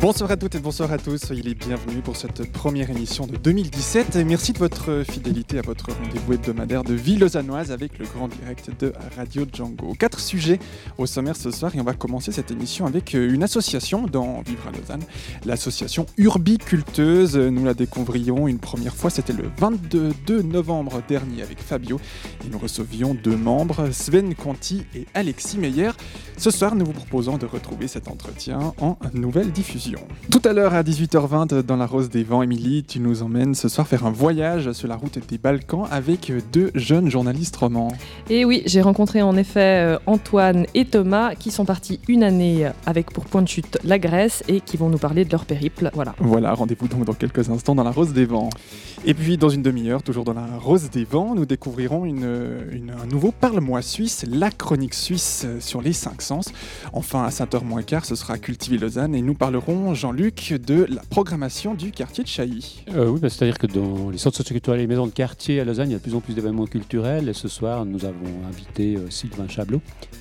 Bonsoir à toutes et bonsoir à tous, soyez les bienvenus pour cette première émission de 2017. Et merci de votre fidélité à votre rendez-vous hebdomadaire de Vie Lausannoise avec le grand direct de Radio Django. Quatre sujets au sommaire ce soir et on va commencer cette émission avec une association dans Vivre à Lausanne, l'association Urbiculteuse. Nous la découvrions une première fois, c'était le 22 novembre dernier avec Fabio et nous recevions deux membres, Sven Conti et Alexis Meyer. Ce soir, nous vous proposons de retrouver cet entretien en nouvelle diffusion. Tout à l'heure à 18h20 dans la Rose des Vents, Émilie, tu nous emmènes ce soir faire un voyage sur la route des Balkans avec deux jeunes journalistes romans. Et oui, j'ai rencontré en effet euh, Antoine et Thomas qui sont partis une année avec pour point de chute la Grèce et qui vont nous parler de leur périple. Voilà. Voilà, rendez-vous donc dans quelques instants dans la Rose des Vents. Et puis dans une demi-heure, toujours dans la Rose des Vents, nous découvrirons une, une- un nouveau Parle-moi suisse, la chronique suisse sur les cinq sens. Enfin, à 5h moins quart, ce sera Cultiver Lausanne et nous parlerons, Jean-Luc, de la programmation du quartier de Chailly. Euh, oui, bah, c'est-à-dire que dans les centres socioculturels et les maisons de quartier à Lausanne, il y a de plus en plus d'événements culturels. Et ce soir, nous avons invité euh, Sylvain Chablot,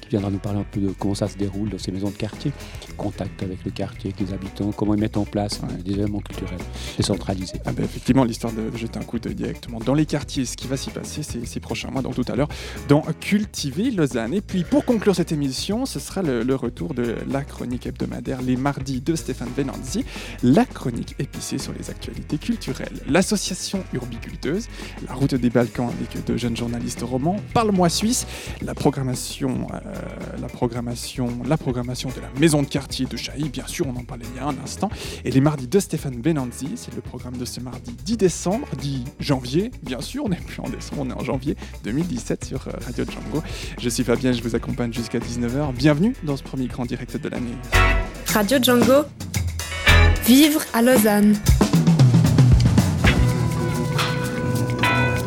qui viendra nous parler un peu de comment ça se déroule dans ces maisons de quartier, contact avec le quartier, avec les habitants, comment ils mettent en place des événements culturels décentralisés. Ah ben, effectivement, l'histoire de jeter un coup d'œil directement dans les quartiers, ce qui va s'y passer ces, prochains mois, donc tout à l'heure, dans Cultiver Lausanne. Et puis pour conclure cette émission, ce sera le, le retour de la chronique hebdomadaire les mardis de Stéphane Venanzi, la chronique épicée sur les actualités culturelles. L'association Urbiculteuse, la route des Balkans avec deux jeunes journalistes romans, Parle-moi Suisse, la programmation, euh, la programmation, la programmation de la maison de quartier de Chailly, bien sûr, on en parlait il y a un instant, et les mardis de Stéphane Benanzi, c'est le programme de ce mardi 10 décembre, 10 janvier, bien sûr, on n'est plus en décembre, on est en janvier 2017 sur euh, Radio Django. Je suis Fabien, je vous accompagne jusqu'à 19h. Bienvenue dans ce premier grand direct de l'année. Radio Django, vivre à Lausanne.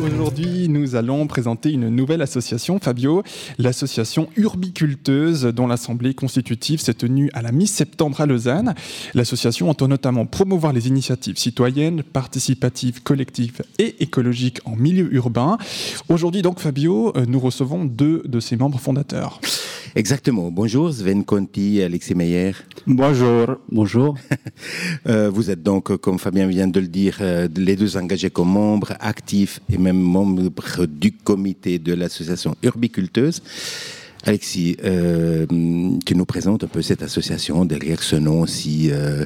Aujourd'hui, nous allons présenter une nouvelle association, Fabio, l'association Urbiculteuse, dont l'assemblée constitutive s'est tenue à la mi-septembre à Lausanne. L'association entend notamment promouvoir les initiatives citoyennes, participatives, collectives et écologiques en milieu urbain. Aujourd'hui, donc, Fabio, euh, nous recevons deux de ses membres fondateurs. Exactement. Bonjour, Sven Conti, Alexis Meyer. Bonjour. Bonjour. Euh, vous êtes donc, comme Fabien vient de le dire, euh, les deux engagés comme membres actifs et même membres du comité de l'association Urbiculteuse. Alexis, euh, tu nous présentes un peu cette association derrière ce nom si euh,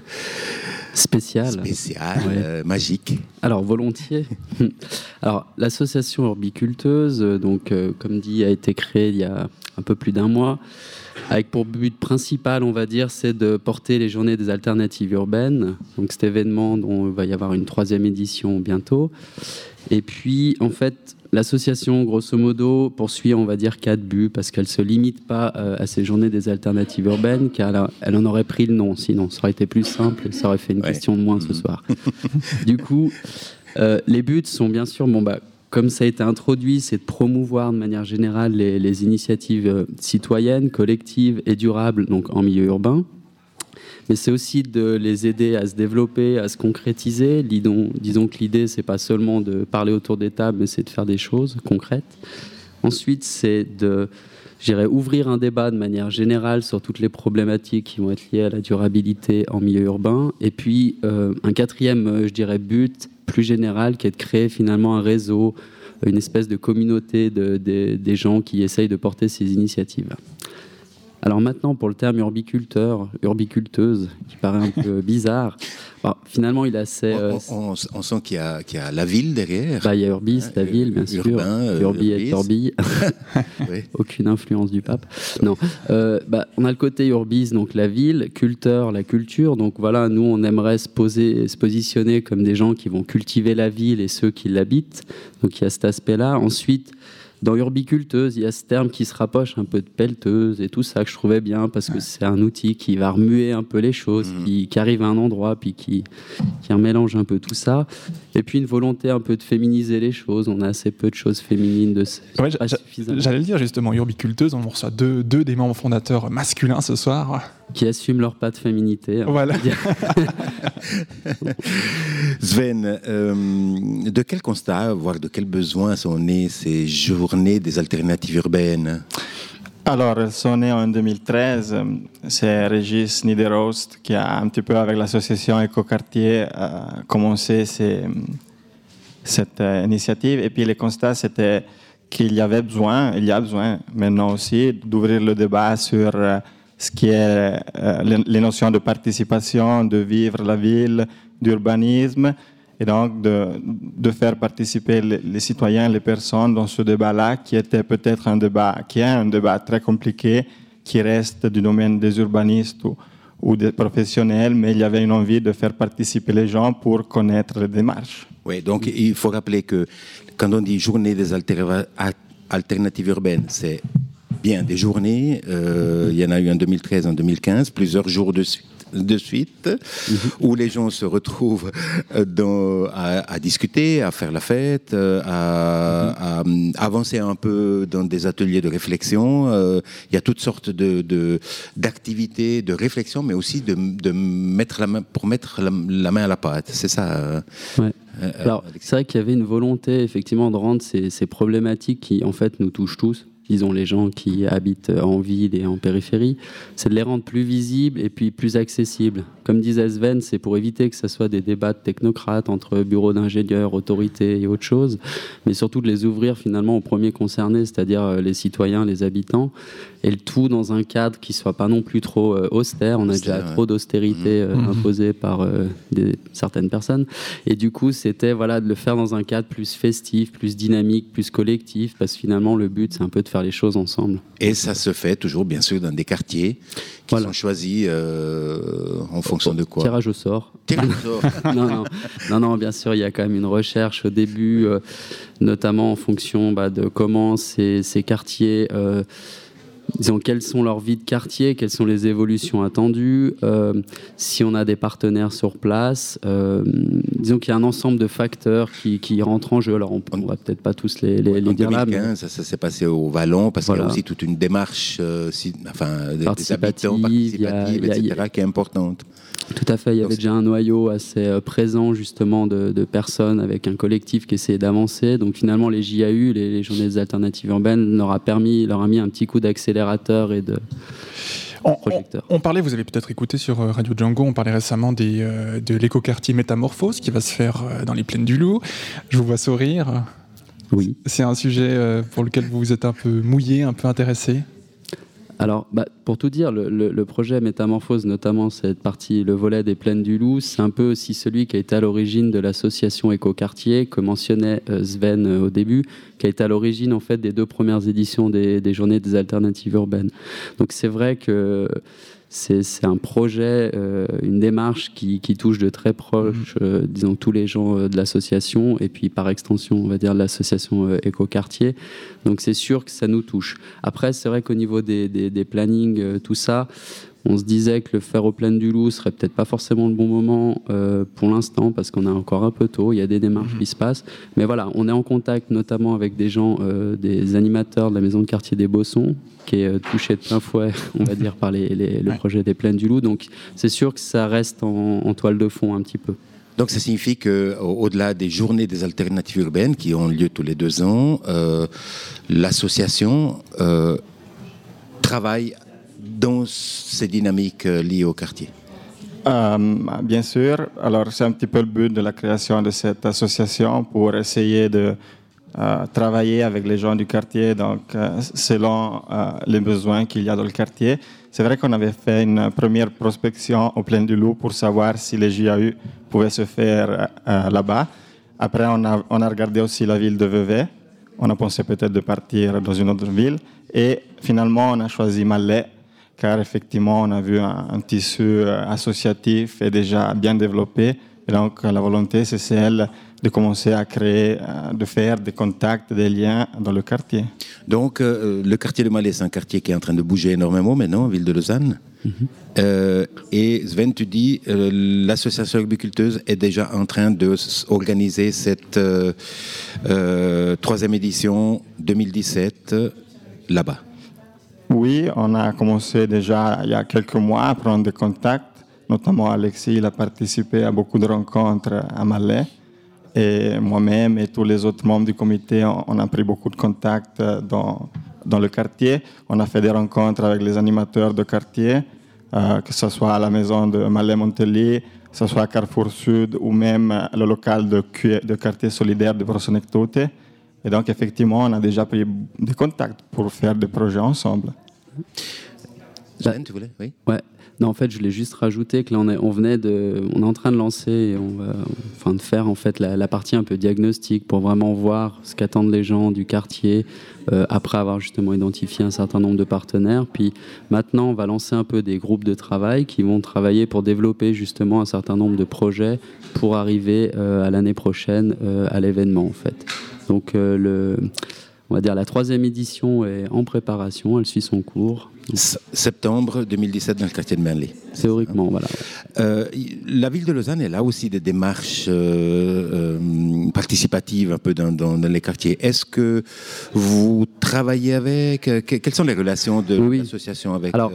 spécial. spécial, Ouais. euh, magique. Alors volontiers. Alors l'association Orbiculteuse, euh, donc euh, comme dit, a été créée il y a un peu plus d'un mois, avec pour but principal, on va dire, c'est de porter les Journées des alternatives urbaines. Donc cet événement dont il va y avoir une troisième édition bientôt. Et puis en fait. L'association, grosso modo, poursuit, on va dire, quatre buts, parce qu'elle ne se limite pas euh, à ces journées des alternatives urbaines, car elle, a- elle en aurait pris le nom, sinon ça aurait été plus simple, ça aurait fait une Ouais. question de moins ce soir. du coup, euh, les buts sont bien sûr, bon, bah, comme ça a été introduit, c'est de promouvoir de manière générale les, les initiatives euh, citoyennes, collectives et durables donc en milieu urbain. Mais c'est aussi de les aider à se développer, à se concrétiser. Disons, que l'idée, c'est pas seulement de parler autour des tables, mais c'est de faire des choses concrètes. Ensuite, c'est de je dirais, ouvrir un débat de manière générale sur toutes les problématiques qui vont être liées à la durabilité en milieu urbain. Et puis, euh, un quatrième, euh, je dirais, but plus général qui est de créer finalement un réseau, une espèce de communauté de- de- des gens qui essayent de porter ces initiatives. Alors maintenant, pour le terme urbiculteur, urbiculteuse, qui paraît un peu bizarre, alors, finalement, il est assez... euh, On, on- on sent qu'il y, a- y a la ville derrière. bah, il y a Urbis, Ouais, la ville, bien sûr. urbain, euh, Urbi et. Oui. Aucune influence du pape. Non. Euh, bah, on a le côté Urbis, donc la ville, culteur, la culture. Donc voilà, nous, on aimerait se, poser, se positionner comme des gens qui vont cultiver la ville et ceux qui l'habitent. Donc il y a cet aspect-là. Ensuite, dans urbiculteuse, il y a ce terme qui se rapproche un peu de pelleteuse et tout ça que je trouvais bien parce que c'est un outil qui va remuer un peu les choses, Mhm. qui, qui arrive à un endroit puis qui, qui mélange un peu tout ça. Et puis une volonté un peu de féminiser les choses. On a assez peu de choses féminines de ce Ouais. J'allais le dire justement, Urbiculteuse, on reçoit deux, deux des membres fondateurs masculins ce soir. qui assument leur pas de féminité. on Voilà. Sven, euh, de quel constat, voire de quel besoin sont nées ces journées des alternatives urbaines? Alors, elles sont nées en 2013. C'est Régis Niederost qui a un petit peu avec l'association Écoquartier euh, commencé cette euh, initiative. Et puis le constat, c'était qu'il y avait besoin, il y a besoin maintenant aussi d'ouvrir le débat sur euh, ce qui est les, les notions de participation, de vivre la ville, d'urbanisme, et donc de, faire participer les, citoyens, les personnes dans ce débat-là, qui était peut-être un débat, qui est un débat très compliqué, qui reste du domaine des urbanistes ou, des professionnels, mais il y avait une envie de faire participer les gens pour connaître les démarches. Oui, donc il faut rappeler que quand on dit journée des alternatives urbaines, c'est bien des journées. euh, il y en a eu en 2013, en 2015, plusieurs jours de suite suite, où les gens se retrouvent euh, dans, à, à discuter, à faire la fête, euh, à, à, hum, avancer un peu dans des ateliers de réflexion. Euh, Il y a toutes sortes de, d'activités, de, réflexion, mais aussi de, de mettre la main, pour mettre la, la main à la pâte. C'est ça. euh, Ouais. euh, Alors, c'est vrai qu'il y avait une volonté effectivement de rendre ces, ces problématiques qui en fait nous touchent tous, disons les gens qui habitent en ville et en périphérie, c'est de les rendre plus visibles et puis plus accessibles. Comme disait Sven, c'est pour éviter que ce soit des débats de technocrates entre bureaux d'ingénieurs, autorités et autres choses, mais surtout de les ouvrir finalement aux premiers concernés, c'est-à-dire euh, les citoyens, les habitants, et le tout dans un cadre qui soit pas non plus trop euh, austère. On a déjà ouais. trop d'austérité euh, Mhm. imposée par euh, des, certaines personnes. Et du coup, c'était voilà, de le faire dans un cadre plus festif, plus dynamique, plus collectif, parce que finalement, le but, c'est un peu de faire les choses ensemble. Et ça se fait toujours, bien sûr, dans des quartiers qui Voilà. sont choisis euh, en fonction de quoi Tirage au sort. Tirage au sort. non, non, non, non, bien sûr, il y a quand même une recherche au début, euh, notamment en fonction bah, de comment ces, ces quartiers, euh, disons, quelles sont leurs vies de quartier, quelles sont les évolutions attendues, euh, si on a des partenaires sur place. euh, disons qu'il y a un ensemble de facteurs qui, qui rentrent en jeu. Alors, on ne va peut-être pas tous les, les, les en dire là, mais 2015, ça, ça s'est passé au Vallon, parce qu'il y a aussi toute une démarche euh, si- enfin, des- habitants y a- a- etc., qui est importante. Tout à fait, il y Donc, avait déjà un noyau assez euh, présent justement de, de personnes avec un collectif qui essayait d'avancer. Donc finalement, les JAU, les, les journées des alternatives urbaines, leur a permis, leur a mis un petit coup d'accélérateur et de On, on- projecteur. on parlait, vous avez peut-être écouté sur euh, Radio Django, on parlait récemment des, euh, de l'écoquartier Métamorphose qui va se faire euh, dans les plaines du Loup. Je vous vois sourire. Oui. C'est un sujet pour lequel vous vous êtes un peu mouillé, un peu intéressé? Alors, bah, pour tout dire, le, projet Métamorphose, notamment cette partie, le volet des plaines du Loup, c'est un peu aussi celui qui a été à l'origine de l'association Écoquartier, que mentionnait euh, Sven euh, au début, qui a été à l'origine en fait des deux premières éditions des, des Journées des alternatives urbaines. Donc c'est vrai que c'est un projet, euh, une démarche qui, qui touche de très proche, euh, disons, tous les gens euh, de l'association, et puis par extension, on va dire, de l'association Écoquartier. Donc c'est sûr que ça nous touche. Après, c'est vrai qu'au niveau des, des, des plannings, tout ça, on se disait que le plein du loup serait peut-être pas forcément le bon moment euh, pour l'instant parce qu'on est encore un peu tôt, il y a des démarches qui se passent. Mais voilà, on est en contact notamment avec des gens, euh, des animateurs de la maison de quartier des Bossons, qui est euh, touché de plein fouet, on va dire, par les, les- le Ouais. projet des plaines du loup. Donc c'est sûr que ça reste en, en toile de fond un petit peu. Donc ça signifie qu'au-delà des journées des alternatives urbaines qui ont lieu tous les deux ans, euh, l'association euh, travaille dans ces dynamiques euh, liées au quartier? Euh, bien sûr. Alors, c'est un petit peu le but de la création de cette association pour essayer de euh, travailler avec les gens du quartier, donc selon les besoins qu'il y a dans le quartier. C'est vrai qu'on avait fait une première prospection au Plein du Loup pour savoir si les JAU pouvaient se faire là-bas. Après, on a, on a regardé aussi la ville de Vevey. On a pensé peut-être de partir dans une autre ville. Et finalement, on a choisi Malais car effectivement, on a vu un, un tissu euh, associatif et déjà bien développé Et donc, la volonté, c'est celle de commencer à créer, euh, de faire des contacts, des liens dans le quartier. Donc, euh, le quartier de Malais, c'est un quartier qui est en train de bouger énormément maintenant, ville de Lausanne. Euh, et Sven, tu dis, euh, l'association agriculteuse est déjà en train d'organiser cette euh, euh, troisième édition 2017 euh, là-bas. Oui, on a commencé déjà il y a quelques mois à prendre des contacts. Notamment, Alexis il a participé à beaucoup de rencontres à Malais. Et moi-même et tous les autres membres du comité, on, a pris beaucoup de contacts euh, dans, dans le quartier. On a fait des rencontres avec les animateurs de quartier, euh, que ce soit à la maison de Malais-Montellier, que ce soit à Carrefour Sud ou même le local de, quartier solidaire de Brosonectote. Et donc, effectivement, on a déjà pris des contacts pour faire des projets ensemble. Sven, tu voulais Oui. Ouais. Non, en fait, je voulais juste rajouter que là, on est, on venait de, on est en train de lancer, et on va, enfin, de faire en fait la, la partie un peu diagnostic pour vraiment voir ce qu'attendent les gens du quartier euh, après avoir justement identifié un certain nombre de partenaires. Puis maintenant, on va lancer un peu des groupes de travail qui vont travailler pour développer justement un certain nombre de projets pour arriver euh, à l'année prochaine euh, à l'événement en fait. Donc euh, le, on va dire la troisième édition est en préparation, elle suit son cours. Septembre 2017 dans le quartier de Merlé. Théoriquement, voilà. Euh, la ville de Lausanne, elle a aussi des démarches euh, euh, participatives un peu dans, dans- dans les quartiers. Est-ce que vous travaillez avec que- Quelles sont les relations de Oui. l'association avec Alors,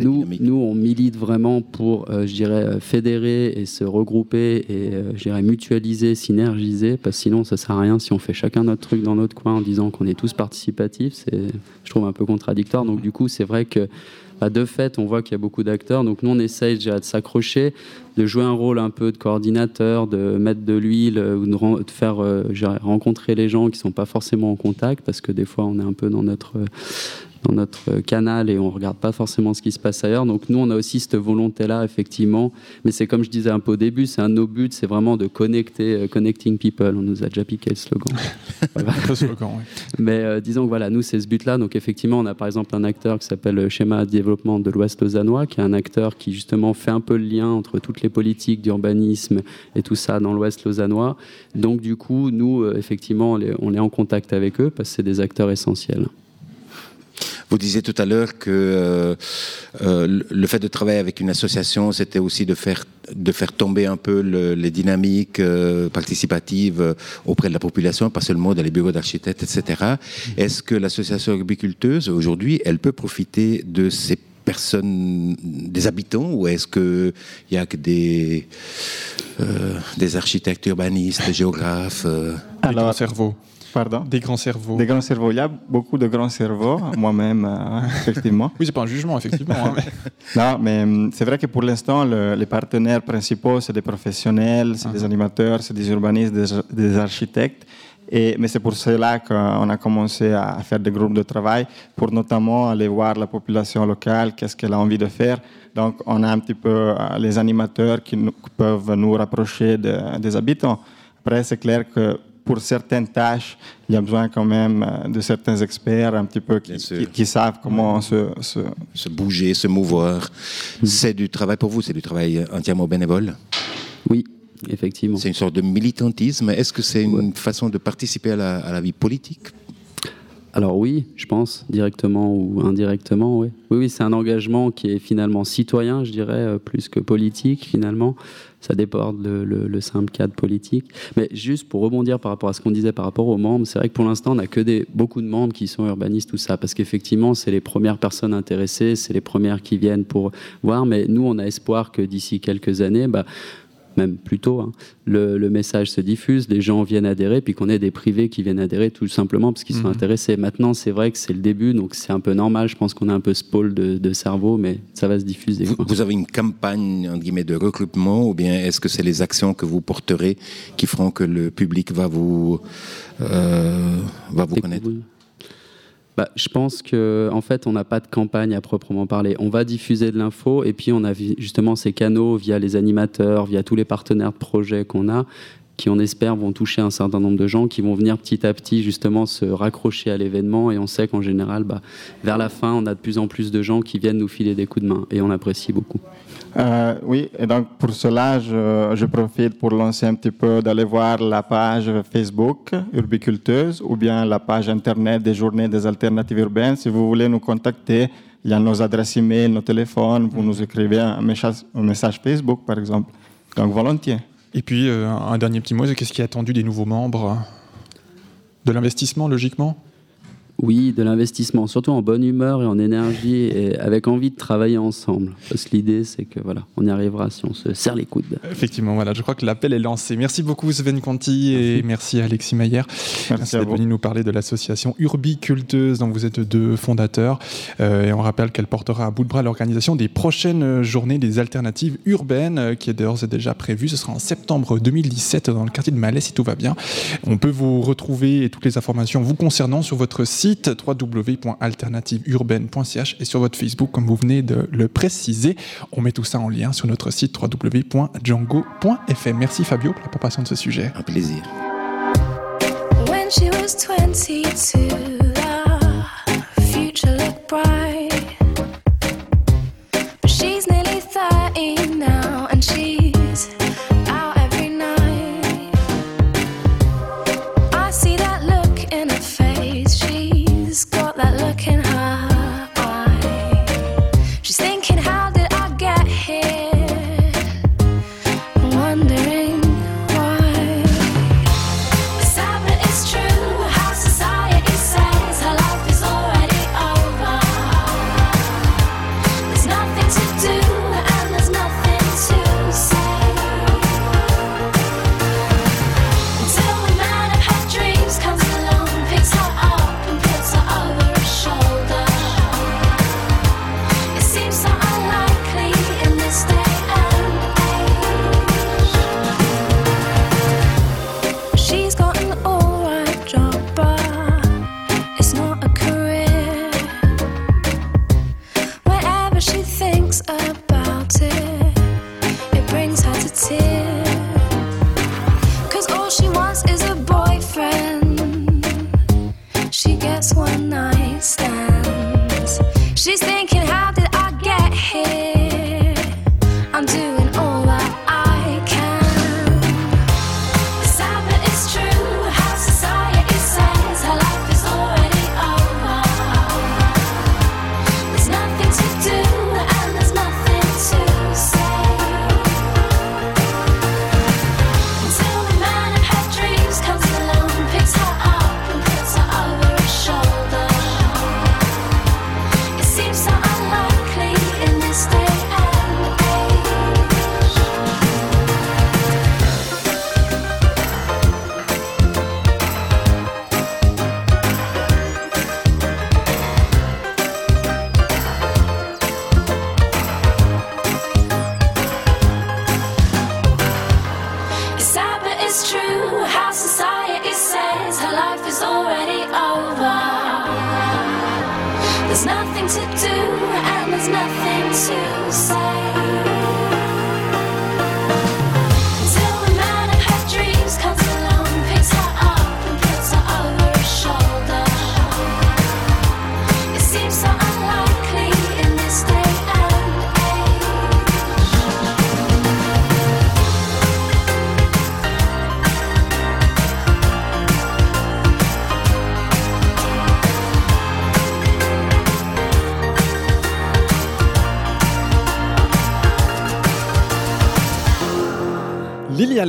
Nous, nous, on milite vraiment pour, euh, je dirais, euh, fédérer et se regrouper et, euh, je dirais, mutualiser, synergiser, parce que sinon, ça sert à rien si on fait chacun notre truc dans notre coin en disant qu'on est tous participatifs. C'est, je trouve, un peu contradictoire. Donc, du coup, c'est vrai que, bah, de fait, on voit qu'il y a beaucoup d'acteurs. Donc, nous, on essaye déjà de s'accrocher, de jouer un rôle un peu de coordinateur, de mettre de l'huile ou de, faire euh, je dirais, rencontrer les gens qui sont pas forcément en contact, parce que des fois, on est un peu dans notre dans notre euh, canal et on regarde pas forcément ce qui se passe ailleurs. Donc nous, on a aussi cette volonté-là, effectivement. Mais c'est comme je disais un peu au début, c'est un de nos buts, c'est vraiment de connecter, euh, connecting people. On nous a déjà piqué le slogan. Voilà. Le slogan, oui. Mais euh, disons que voilà, nous, c'est ce but-là. Donc effectivement, on a par exemple un acteur qui s'appelle le Schéma de développement de l'Ouest lausannois, qui est un acteur qui justement fait un peu le lien entre toutes les politiques d'urbanisme et tout ça dans l'Ouest lausannois. Donc du coup, nous, euh, effectivement, on est en contact avec eux parce que c'est des acteurs essentiels. Vous disiez tout à l'heure que euh, euh, le- fait de travailler avec une association, c'était aussi de faire, de faire tomber un peu le- les dynamiques euh, participatives euh, auprès de la population, pas seulement dans les bureaux d'architectes, etc. Est-ce que l'association agriculteuse, aujourd'hui, elle peut profiter de ces personnes, des habitants, ou est-ce qu'il n'y a que des, euh, des architectes urbanistes, géographes euh, Des grands cerveaux. Pardon Des grands cerveaux. Des grands cerveaux. Il y a beaucoup de grands cerveaux, moi-même, euh, effectivement. Oui, c'est pas un jugement, effectivement. hein, mais- Non, mais hum, c'est vrai que pour l'instant, le- les partenaires principaux, c'est des professionnels, c'est des animateurs, c'est des urbanistes, des, des architectes. Et, mais c'est pour cela qu'on a commencé à faire des groupes de travail pour notamment aller voir la population locale, qu'est-ce qu'elle a envie de faire. Donc, on a un petit peu euh, les animateurs qui, nous- qui peuvent nous rapprocher de- des habitants. Après, c'est clair que pour certaines tâches, il y a besoin quand même euh, de certains experts un petit peu qui, savent comment se, se, se bouger, se mouvoir. C'est du travail pour vous, c'est du travail entièrement bénévole? Oui, effectivement. C'est une sorte de militantisme. Est-ce que c'est une façon de participer à la, à la vie politique? Alors oui, je pense, directement ou indirectement, oui. Oui, oui, c'est un engagement qui est finalement citoyen, je dirais, euh, plus que politique, finalement. Ça déborde le, le- le simple cadre politique. Mais juste pour rebondir par rapport à ce qu'on disait par rapport aux membres, c'est vrai que pour l'instant, on n'a que des, beaucoup de membres qui sont urbanistes, tout ça, parce qu'effectivement, c'est les premières personnes intéressées, c'est les premières qui viennent pour voir, mais nous, on a espoir que d'ici quelques années, bah, même plus tôt, hein, le, le message se diffuse, les gens viennent adhérer, puis qu'on ait des privés qui viennent adhérer tout simplement parce qu'ils sont Mhm. intéressés. Maintenant, c'est vrai que c'est le début, donc c'est un peu normal. Je pense qu'on a un peu ce pôle de, de cerveau, mais ça va se diffuser. vous, avez une campagne entre guillemets, de recrutement ou bien est-ce que c'est les actions que vous porterez qui feront que le public va vous, euh, va vous connaître? Bah, je pense que en fait, on n'a pas de campagne à proprement parler. On va diffuser de l'info et puis on a justement ces canaux via les animateurs, via tous les partenaires de projet qu'on a qui on espère vont toucher un certain nombre de gens qui vont venir petit à petit justement se raccrocher à l'événement et on sait qu'en général bah, vers la fin on a de plus en plus de gens qui viennent nous filer des coups de main et on l'apprécie beaucoup. Euh, oui, et donc pour cela, je, profite pour lancer un petit peu d'aller voir la page Facebook Urbiculteuse ou bien la page Internet des Journées des Alternatives Urbaines. Si vous voulez nous contacter, il y a nos adresses e-mail, nos téléphones, vous nous écrivez un message Facebook par exemple. Donc volontiers. Et puis euh, un dernier petit mot, qu'est-ce qui est attendu des nouveaux membres De l'investissement, logiquement? Oui, de l'investissement, surtout en bonne humeur et en énergie et avec envie de travailler ensemble. Parce que l'idée, c'est que voilà, on y arrivera si on se serre les coudes. Effectivement, voilà, je crois que l'appel est lancé. Merci beaucoup Sven Conti et merci, Alexis Maillère. Merci, d'être venu nous parler de l'association Urbiculteuse dont vous êtes deux fondateurs. Euh, et on rappelle qu'elle portera à bout de bras l'organisation des prochaines journées des alternatives urbaines euh, qui est d'ores et déjà prévue. Ce sera en septembre 2017 dans le quartier de Malais si tout va bien. On peut vous retrouver et toutes les informations vous concernant sur votre site site www.alternativeurbaine.ch et sur votre Facebook, comme vous venez de le préciser. On met tout ça en lien sur notre site www.django.fm. Merci Fabio pour la préparation de ce sujet. Un plaisir. When she was 22, the future looked bright.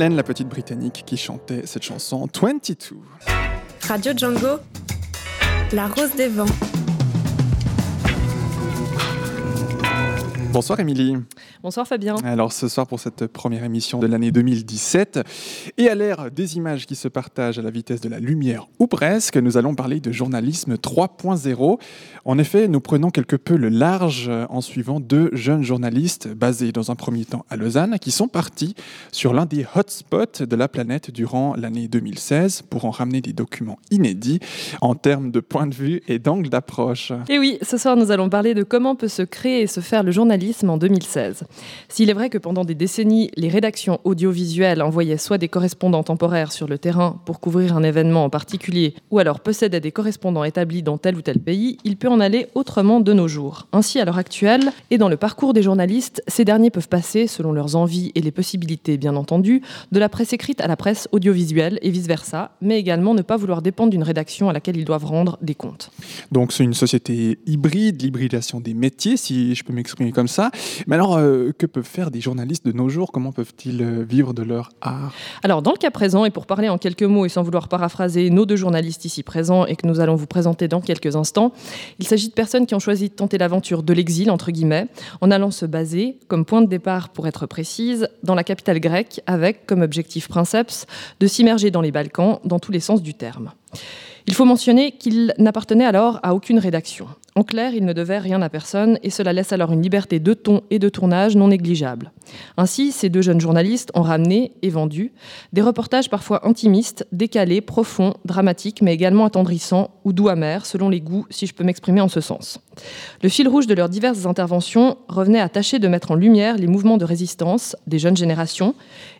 La petite britannique qui chantait cette chanson 22. Radio Django, la rose des vents. Bonsoir Émilie. Bonsoir Fabien. Alors ce soir pour cette première émission de l'année 2017, et à l'ère des images qui se partagent à la vitesse de la lumière ou presque, nous allons parler de journalisme 3.0. En effet, nous prenons quelque peu le large en suivant deux jeunes journalistes basés dans un premier temps à Lausanne qui sont partis sur l'un des hotspots de la planète durant l'année 2016 pour en ramener des documents inédits en termes de point de vue et d'angle d'approche. Et oui, ce soir nous allons parler de comment peut se créer et se faire le journalisme en 2016. S'il est vrai que pendant des décennies, les rédactions audiovisuelles envoyaient soit des correspondants temporaires sur le terrain pour couvrir un événement en particulier, ou alors possédaient des correspondants établis dans tel ou tel pays, il peut en aller autrement de nos jours. Ainsi, à l'heure actuelle, et dans le parcours des journalistes, ces derniers peuvent passer, selon leurs envies et les possibilités bien entendu, de la presse écrite à la presse audiovisuelle et vice-versa, mais également ne pas vouloir dépendre d'une rédaction à laquelle ils doivent rendre des comptes. Donc c'est une société hybride, l'hybridation des métiers, si je peux m'exprimer comme ça. Mais alors, euh, que peuvent faire des journalistes de nos jours? Comment peuvent-ils euh, vivre de leur art? Alors, dans le cas présent, et pour parler en quelques mots et sans vouloir paraphraser nos deux journalistes ici présents et que nous allons vous présenter dans quelques instants, il s'agit de personnes qui ont choisi de tenter l'aventure de l'exil, entre guillemets, en allant se baser, comme point de départ pour être précise, dans la capitale grecque, avec comme objectif princeps de s'immerger dans les Balkans dans tous les sens du terme. Il faut mentionner qu'il n'appartenait alors à aucune rédaction. En clair, il ne devait rien à personne et cela laisse alors une liberté de ton et de tournage non négligeable. Ainsi, ces deux jeunes journalistes ont ramené et vendu des reportages parfois intimistes, décalés, profonds, dramatiques, mais également attendrissants ou doux amers, selon les goûts, si je peux m'exprimer en ce sens. Le fil rouge de leurs diverses interventions revenait à tâcher de mettre en lumière les mouvements de résistance des jeunes générations,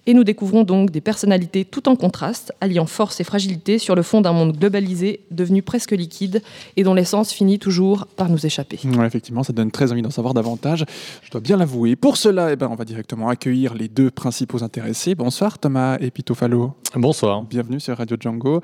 et nous découvrons donc des personnalités tout en contraste, alliant force et fragilité sur le fond d'un monde globalisé, devenu presque liquide, et dont l'essence finit toujours par nous échapper. Ouais, effectivement, ça donne très envie d'en savoir davantage. Je dois bien l'avouer. Pour cela, eh ben, on va directement accueillir les deux principaux intéressés. Bonsoir Thomas Epitofalo. Bonsoir. Bienvenue sur Radio Django.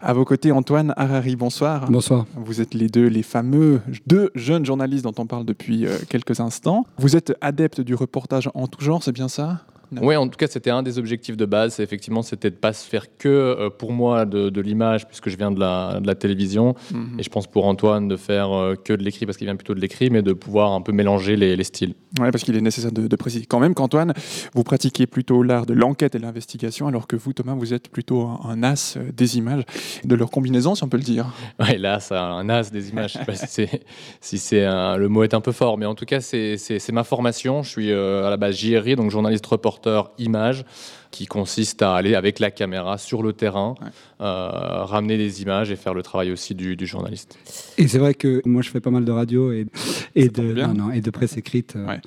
À vos côtés, Antoine Harari. Bonsoir. Bonsoir. Vous êtes les deux les fameux deux jeunes journalistes dont on parle depuis euh, quelques instants. Vous êtes adepte du reportage en tout genre, c'est bien ça? Oui, en tout cas, c'était un des objectifs de base. Effectivement, c'était de pas se faire que euh, pour moi de, de l'image, puisque je viens de la, de la télévision, Mhm. et je pense pour Antoine de faire euh, que de l'écrit parce qu'il vient plutôt de l'écrit, mais de pouvoir un peu mélanger les, les styles. Oui, parce qu'il est nécessaire de, de préciser quand même qu'Antoine, vous pratiquez plutôt l'art de l'enquête et de l'investigation, alors que vous, Thomas, vous êtes plutôt un, un as des images, de leur combinaison, si on peut le dire. Ouais, là, ça un as des images. Je sais pas si c'est, si c'est un- le mot est un peu fort, mais en tout cas, c'est ma formation. Je suis euh, à la base JRI, donc journaliste reporter image, qui consiste à aller avec la caméra sur le terrain, euh, ramener des images et faire le travail aussi du, du journaliste. Et c'est vrai que moi, je fais pas mal de radio et, et, de, bien. non, non, et de presse écrite. euh. Ouais.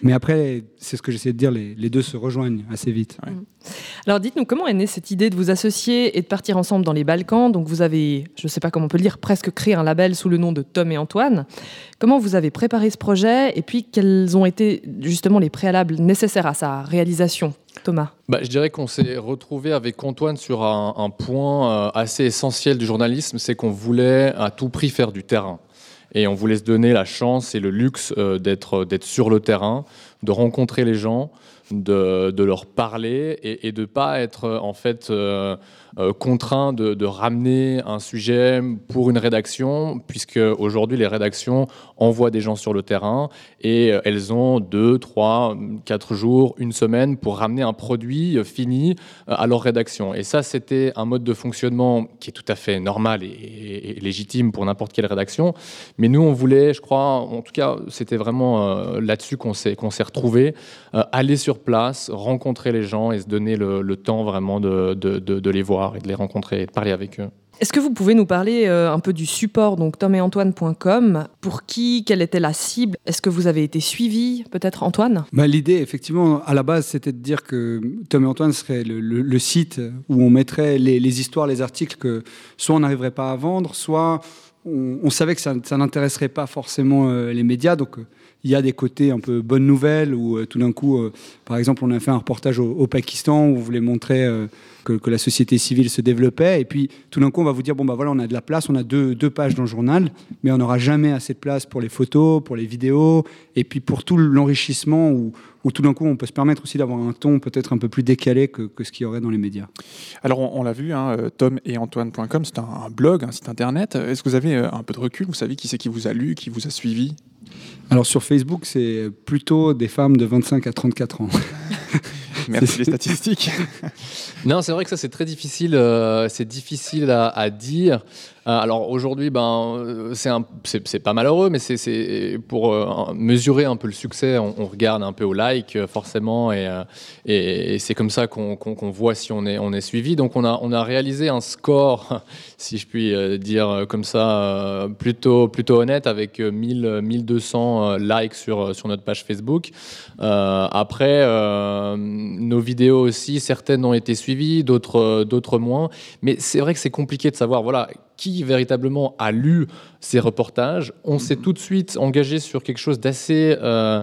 Mais après, c'est ce que j'essaie de dire, les, les deux se rejoignent assez vite. Alors dites-nous, comment est née cette idée de vous associer et de partir ensemble dans les Balkans? Donc vous avez, je ne sais pas comment on peut le dire, presque créé un label sous le nom de Tom et Antoine. Comment vous avez préparé ce projet et puis quels ont été justement les préalables nécessaires à sa réalisation Thomas? Bah, je dirais qu'on s'est retrouvé avec Antoine sur un, un point euh, assez essentiel du journalisme, c'est qu'on voulait à tout prix faire du terrain. Et on voulait se donner la chance et le luxe euh, d'être d'être sur le terrain, de rencontrer les gens, de, leur parler et, et de pas être euh, en fait euh, contraint de, ramener un sujet pour une rédaction, puisque aujourd'hui les rédactions envoient des gens sur le terrain et euh, elles ont deux, trois, quatre jours, une semaine pour ramener un produit euh, fini à leur rédaction. Et ça, c'était un mode de fonctionnement qui est tout à fait normal et, légitime pour n'importe quelle rédaction. Mais nous, on voulait, je crois, en tout cas, c'était vraiment là-dessus qu'on s'est qu'on s'est retrouvés, euh, aller sur place, rencontrer les gens et se donner le, temps vraiment de- de les voir et de les rencontrer et de parler avec eux. Est-ce que vous pouvez nous parler euh, un peu du support, donc tometantoine.com Pour qui Quelle était la cible? Est-ce que vous avez été suivi Peut-être Antoine? Bah, L'idée, effectivement, à la base, c'était de dire que Tom et Antoine serait le, le- le site où on mettrait les, les histoires, les articles que soit on n'arriverait pas à vendre, soit on, on savait que ça, ça n'intéresserait pas forcément euh, les médias. Donc, euh, il y a des côtés un peu bonnes nouvelles où euh, tout d'un coup, euh, par exemple, on a fait un reportage au, Pakistan où on voulait montrer euh, que, la société civile se développait. Et puis, tout d'un coup, on va vous dire bon, bah voilà, on a de la place, on a deux, deux pages dans le journal, mais on n'aura jamais assez de place pour les photos, pour les vidéos, et puis pour tout l'enrichissement où, tout d'un coup, on peut se permettre aussi d'avoir un ton peut-être un peu plus décalé que, ce qu'il y aurait dans les médias. Alors, on, l'a vu, hein, Tom et Antoine.com, c'est un, un blog, un site internet. Est-ce que vous avez un peu de recul? Vous savez qui c'est qui vous a lu, qui vous a suivi? Alors sur Facebook, c'est plutôt des femmes de 25 à 34 ans. Merci les statistiques. Non, c'est vrai que ça c'est très difficile, euh, c'est difficile à, à dire. Euh, alors aujourd'hui, ben, euh, c'est pas malheureux, mais c'est- pour euh, mesurer un peu le succès, on, regarde un peu au like forcément, et, et- c'est comme ça qu'on qu'on- qu'on voit si on est, on est suivi. Donc on a, on a réalisé un score, si je puis dire comme ça, plutôt, plutôt honnête, avec euh, 1000, euh, 1200 euh, likes sur, sur notre page Facebook. Après, nos vidéos aussi, certaines ont été suivies, d'autres d'autres moins. Mais c'est vrai que c'est compliqué de savoir voilà, qui véritablement a lu ces reportages. On s'est tout de suite engagé sur quelque chose d'assez euh,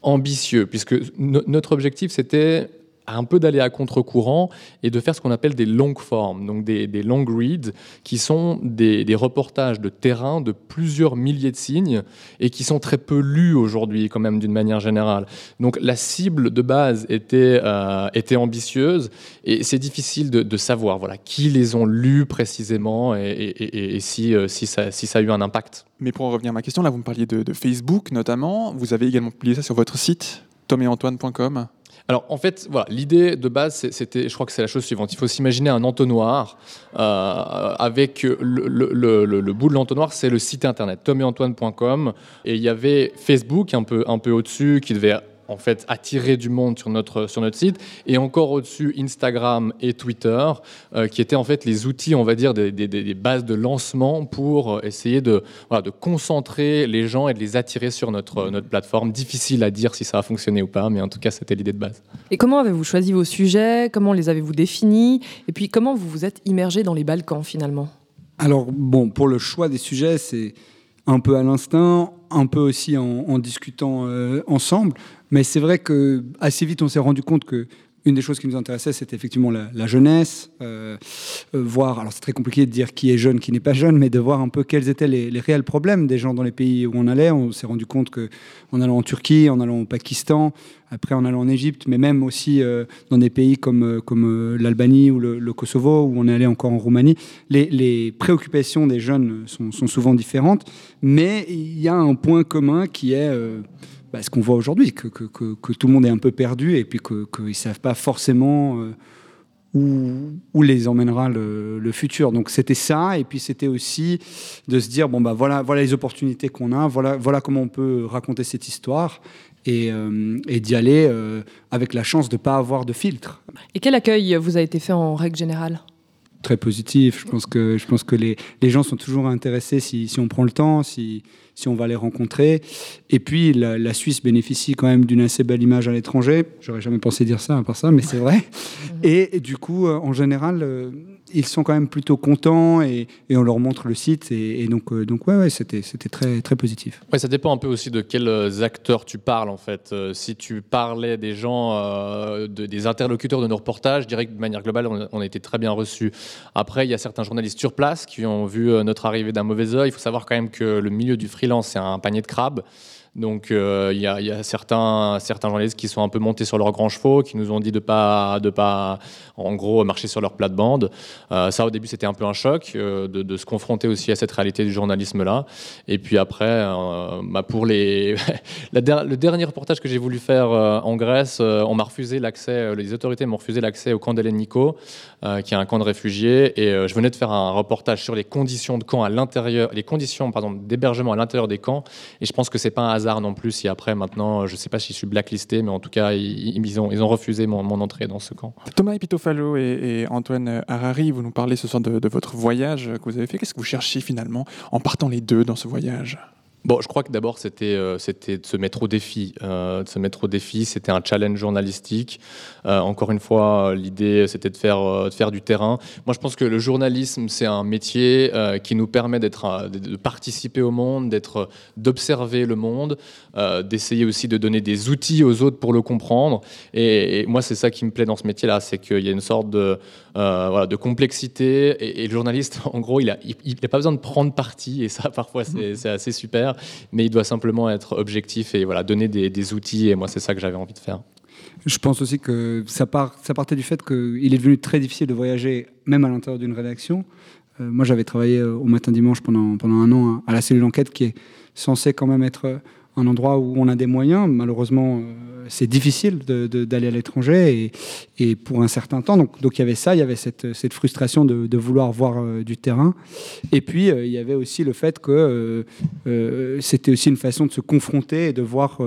ambitieux, puisque no- notre objectif, c'était un peu d'aller à contre-courant et de faire ce qu'on appelle des longues formes, donc des, long reads, qui sont des, reportages de terrain de plusieurs milliers de signes et qui sont très peu lus aujourd'hui, quand même, d'une manière générale. Donc la cible de base était, euh, était ambitieuse et c'est difficile de, savoir voilà, qui les ont lus précisément et, si, euh, si, ça, si ça a eu un impact. Mais pour en revenir à ma question, là, vous me parliez de, de Facebook notamment. Vous avez également publié ça sur votre site, tometantoine.com. Alors en fait, voilà, l'idée de base, c'était, je crois que c'est la chose suivante. Il faut s'imaginer un entonnoir euh, avec le, bout de l'entonnoir, c'est le site internet tometantoine.com et il y avait Facebook un peu, un peu au-dessus qui devait en fait attirer du monde sur notre, sur notre site. Et encore au-dessus Instagram et Twitter euh, qui étaient en fait les outils, on va dire, des, des- bases de lancement pour euh, essayer de, voilà, de concentrer les gens et de les attirer sur notre, notre plateforme. Difficile à dire si ça a fonctionné ou pas, mais en tout cas, c'était l'idée de base. Et comment avez-vous choisi vos sujets? Comment les avez-vous définis? Et puis comment vous vous êtes immergé dans les Balkans finalement? Alors, bon, pour le choix des sujets, c'est un peu à l'instinct, un peu aussi en, discutant euh, ensemble. Mais c'est vrai que assez vite, on s'est rendu compte que une des choses qui nous intéressait, c'était effectivement la, jeunesse, euh, euh, voir. Alors, c'est très compliqué de dire qui est jeune, qui n'est pas jeune, mais de voir un peu quels étaient les, réels problèmes des gens dans les pays où on allait. On s'est rendu compte que en allant en Turquie, en allant au Pakistan, après en allant en Égypte, mais même aussi euh, dans des pays comme, comme l'Albanie ou le, Kosovo, où on allé encore en Roumanie, les, préoccupations des jeunes sont, souvent différentes, mais il y a un point commun qui est bah, ce qu'on voit aujourd'hui, que, que, que- que tout le monde est un peu perdu et puis qu'ils ne savent pas forcément euh, où, où les emmènera le, le futur. Donc c'était ça, et puis c'était aussi de se dire, bon, bah, voilà, voilà les opportunités qu'on a, voilà, voilà comment on peut raconter cette histoire. Et, euh, et d'y aller euh, avec la chance de ne pas avoir de filtre. Et quel accueil vous a été fait en règle générale? Très positif. Je pense que, je pense que les, les gens sont toujours intéressés si, si on prend le temps, si, si on va les rencontrer. Et puis, la, la Suisse bénéficie quand même d'une assez belle image à l'étranger. J'aurais jamais pensé dire ça à part ça, mais c'est vrai. Et, et du coup, euh, en général, euh, ils sont quand même plutôt contents et, on leur montre le site. Et, donc, euh, donc ouais, ouais c'était, c'était très, très positif. Ça dépend un peu aussi de quels euh, acteurs tu parles en fait. Euh, si tu parlais des gens, euh, de- des interlocuteurs de nos reportages, je dirais que de manière globale, on on a été très bien reçus. Après, il y a certains journalistes sur place qui ont vu notre arrivée d'un mauvais œil. Il faut savoir quand même que le milieu du freelance, c'est un panier de crabes. Donc euh, il y a, certains, journalistes qui sont un peu montés sur leurs grands chevaux, qui nous ont dit de pas, de pas, en gros, marcher sur leur plate-bande. Euh, ça, au début, c'était un peu un choc euh, de, se confronter aussi à cette réalité du journalisme-là. Et puis après, bah, pour les, le dernier reportage que j'ai voulu faire en Grèce, on m'a refusé l'accès, les autorités m'ont refusé l'accès au camp euh, qui est un camp de réfugiés. Et je venais de faire un reportage sur les conditions de camp à l'intérieur, les conditions, d'hébergement à l'intérieur des camps. Et je pense que c'est pas un hasard non plus si après, maintenant, je sais pas si je suis blacklisté, mais en tout cas, ils, ont, refusé mon, entrée dans ce camp. Thomas Epitofalo et, et Antoine Harari, vous nous parlez ce soir de, de votre voyage que vous avez fait. Qu'est-ce que vous cherchez finalement en partant les deux dans ce voyage? Bon, je crois que d'abord, c'était euh, de se mettre au défi. Euh, de se mettre au défi, c'était un challenge journalistique. Euh, encore une fois, euh, l'idée, c'était de faire, de faire du terrain. Moi, je pense que le journalisme, c'est un métier qui nous permet d'être, de, participer au monde, d'observer le monde, d'essayer aussi de donner des outils aux autres pour le comprendre. Et moi, c'est ça qui me plaît dans ce métier-là, c'est qu'il y a une sorte de, euh, voilà, de complexité. Et, et le journaliste, en gros, il n'a il, il a pas besoin de prendre parti. Et ça, parfois, c'est assez super. Mais il doit simplement être objectif et voilà, donner des, des outils. Et moi, c'est ça que j'avais envie de faire. Je pense aussi que ça, part, ça partait du fait qu'il est devenu très difficile de voyager, même à l'intérieur d'une rédaction. Euh, moi, j'avais travaillé euh, au matin dimanche pendant, pendant un an à la cellule enquête, qui est censée quand même être un endroit où on a des moyens. Malheureusement, euh, c'est difficile d'aller à l'étranger et, pour un certain temps. Donc, donc il y avait ça, il y avait cette, cette frustration de, vouloir voir euh, du terrain. Et puis euh, il y avait aussi le fait que c'était aussi une façon de se confronter et de voir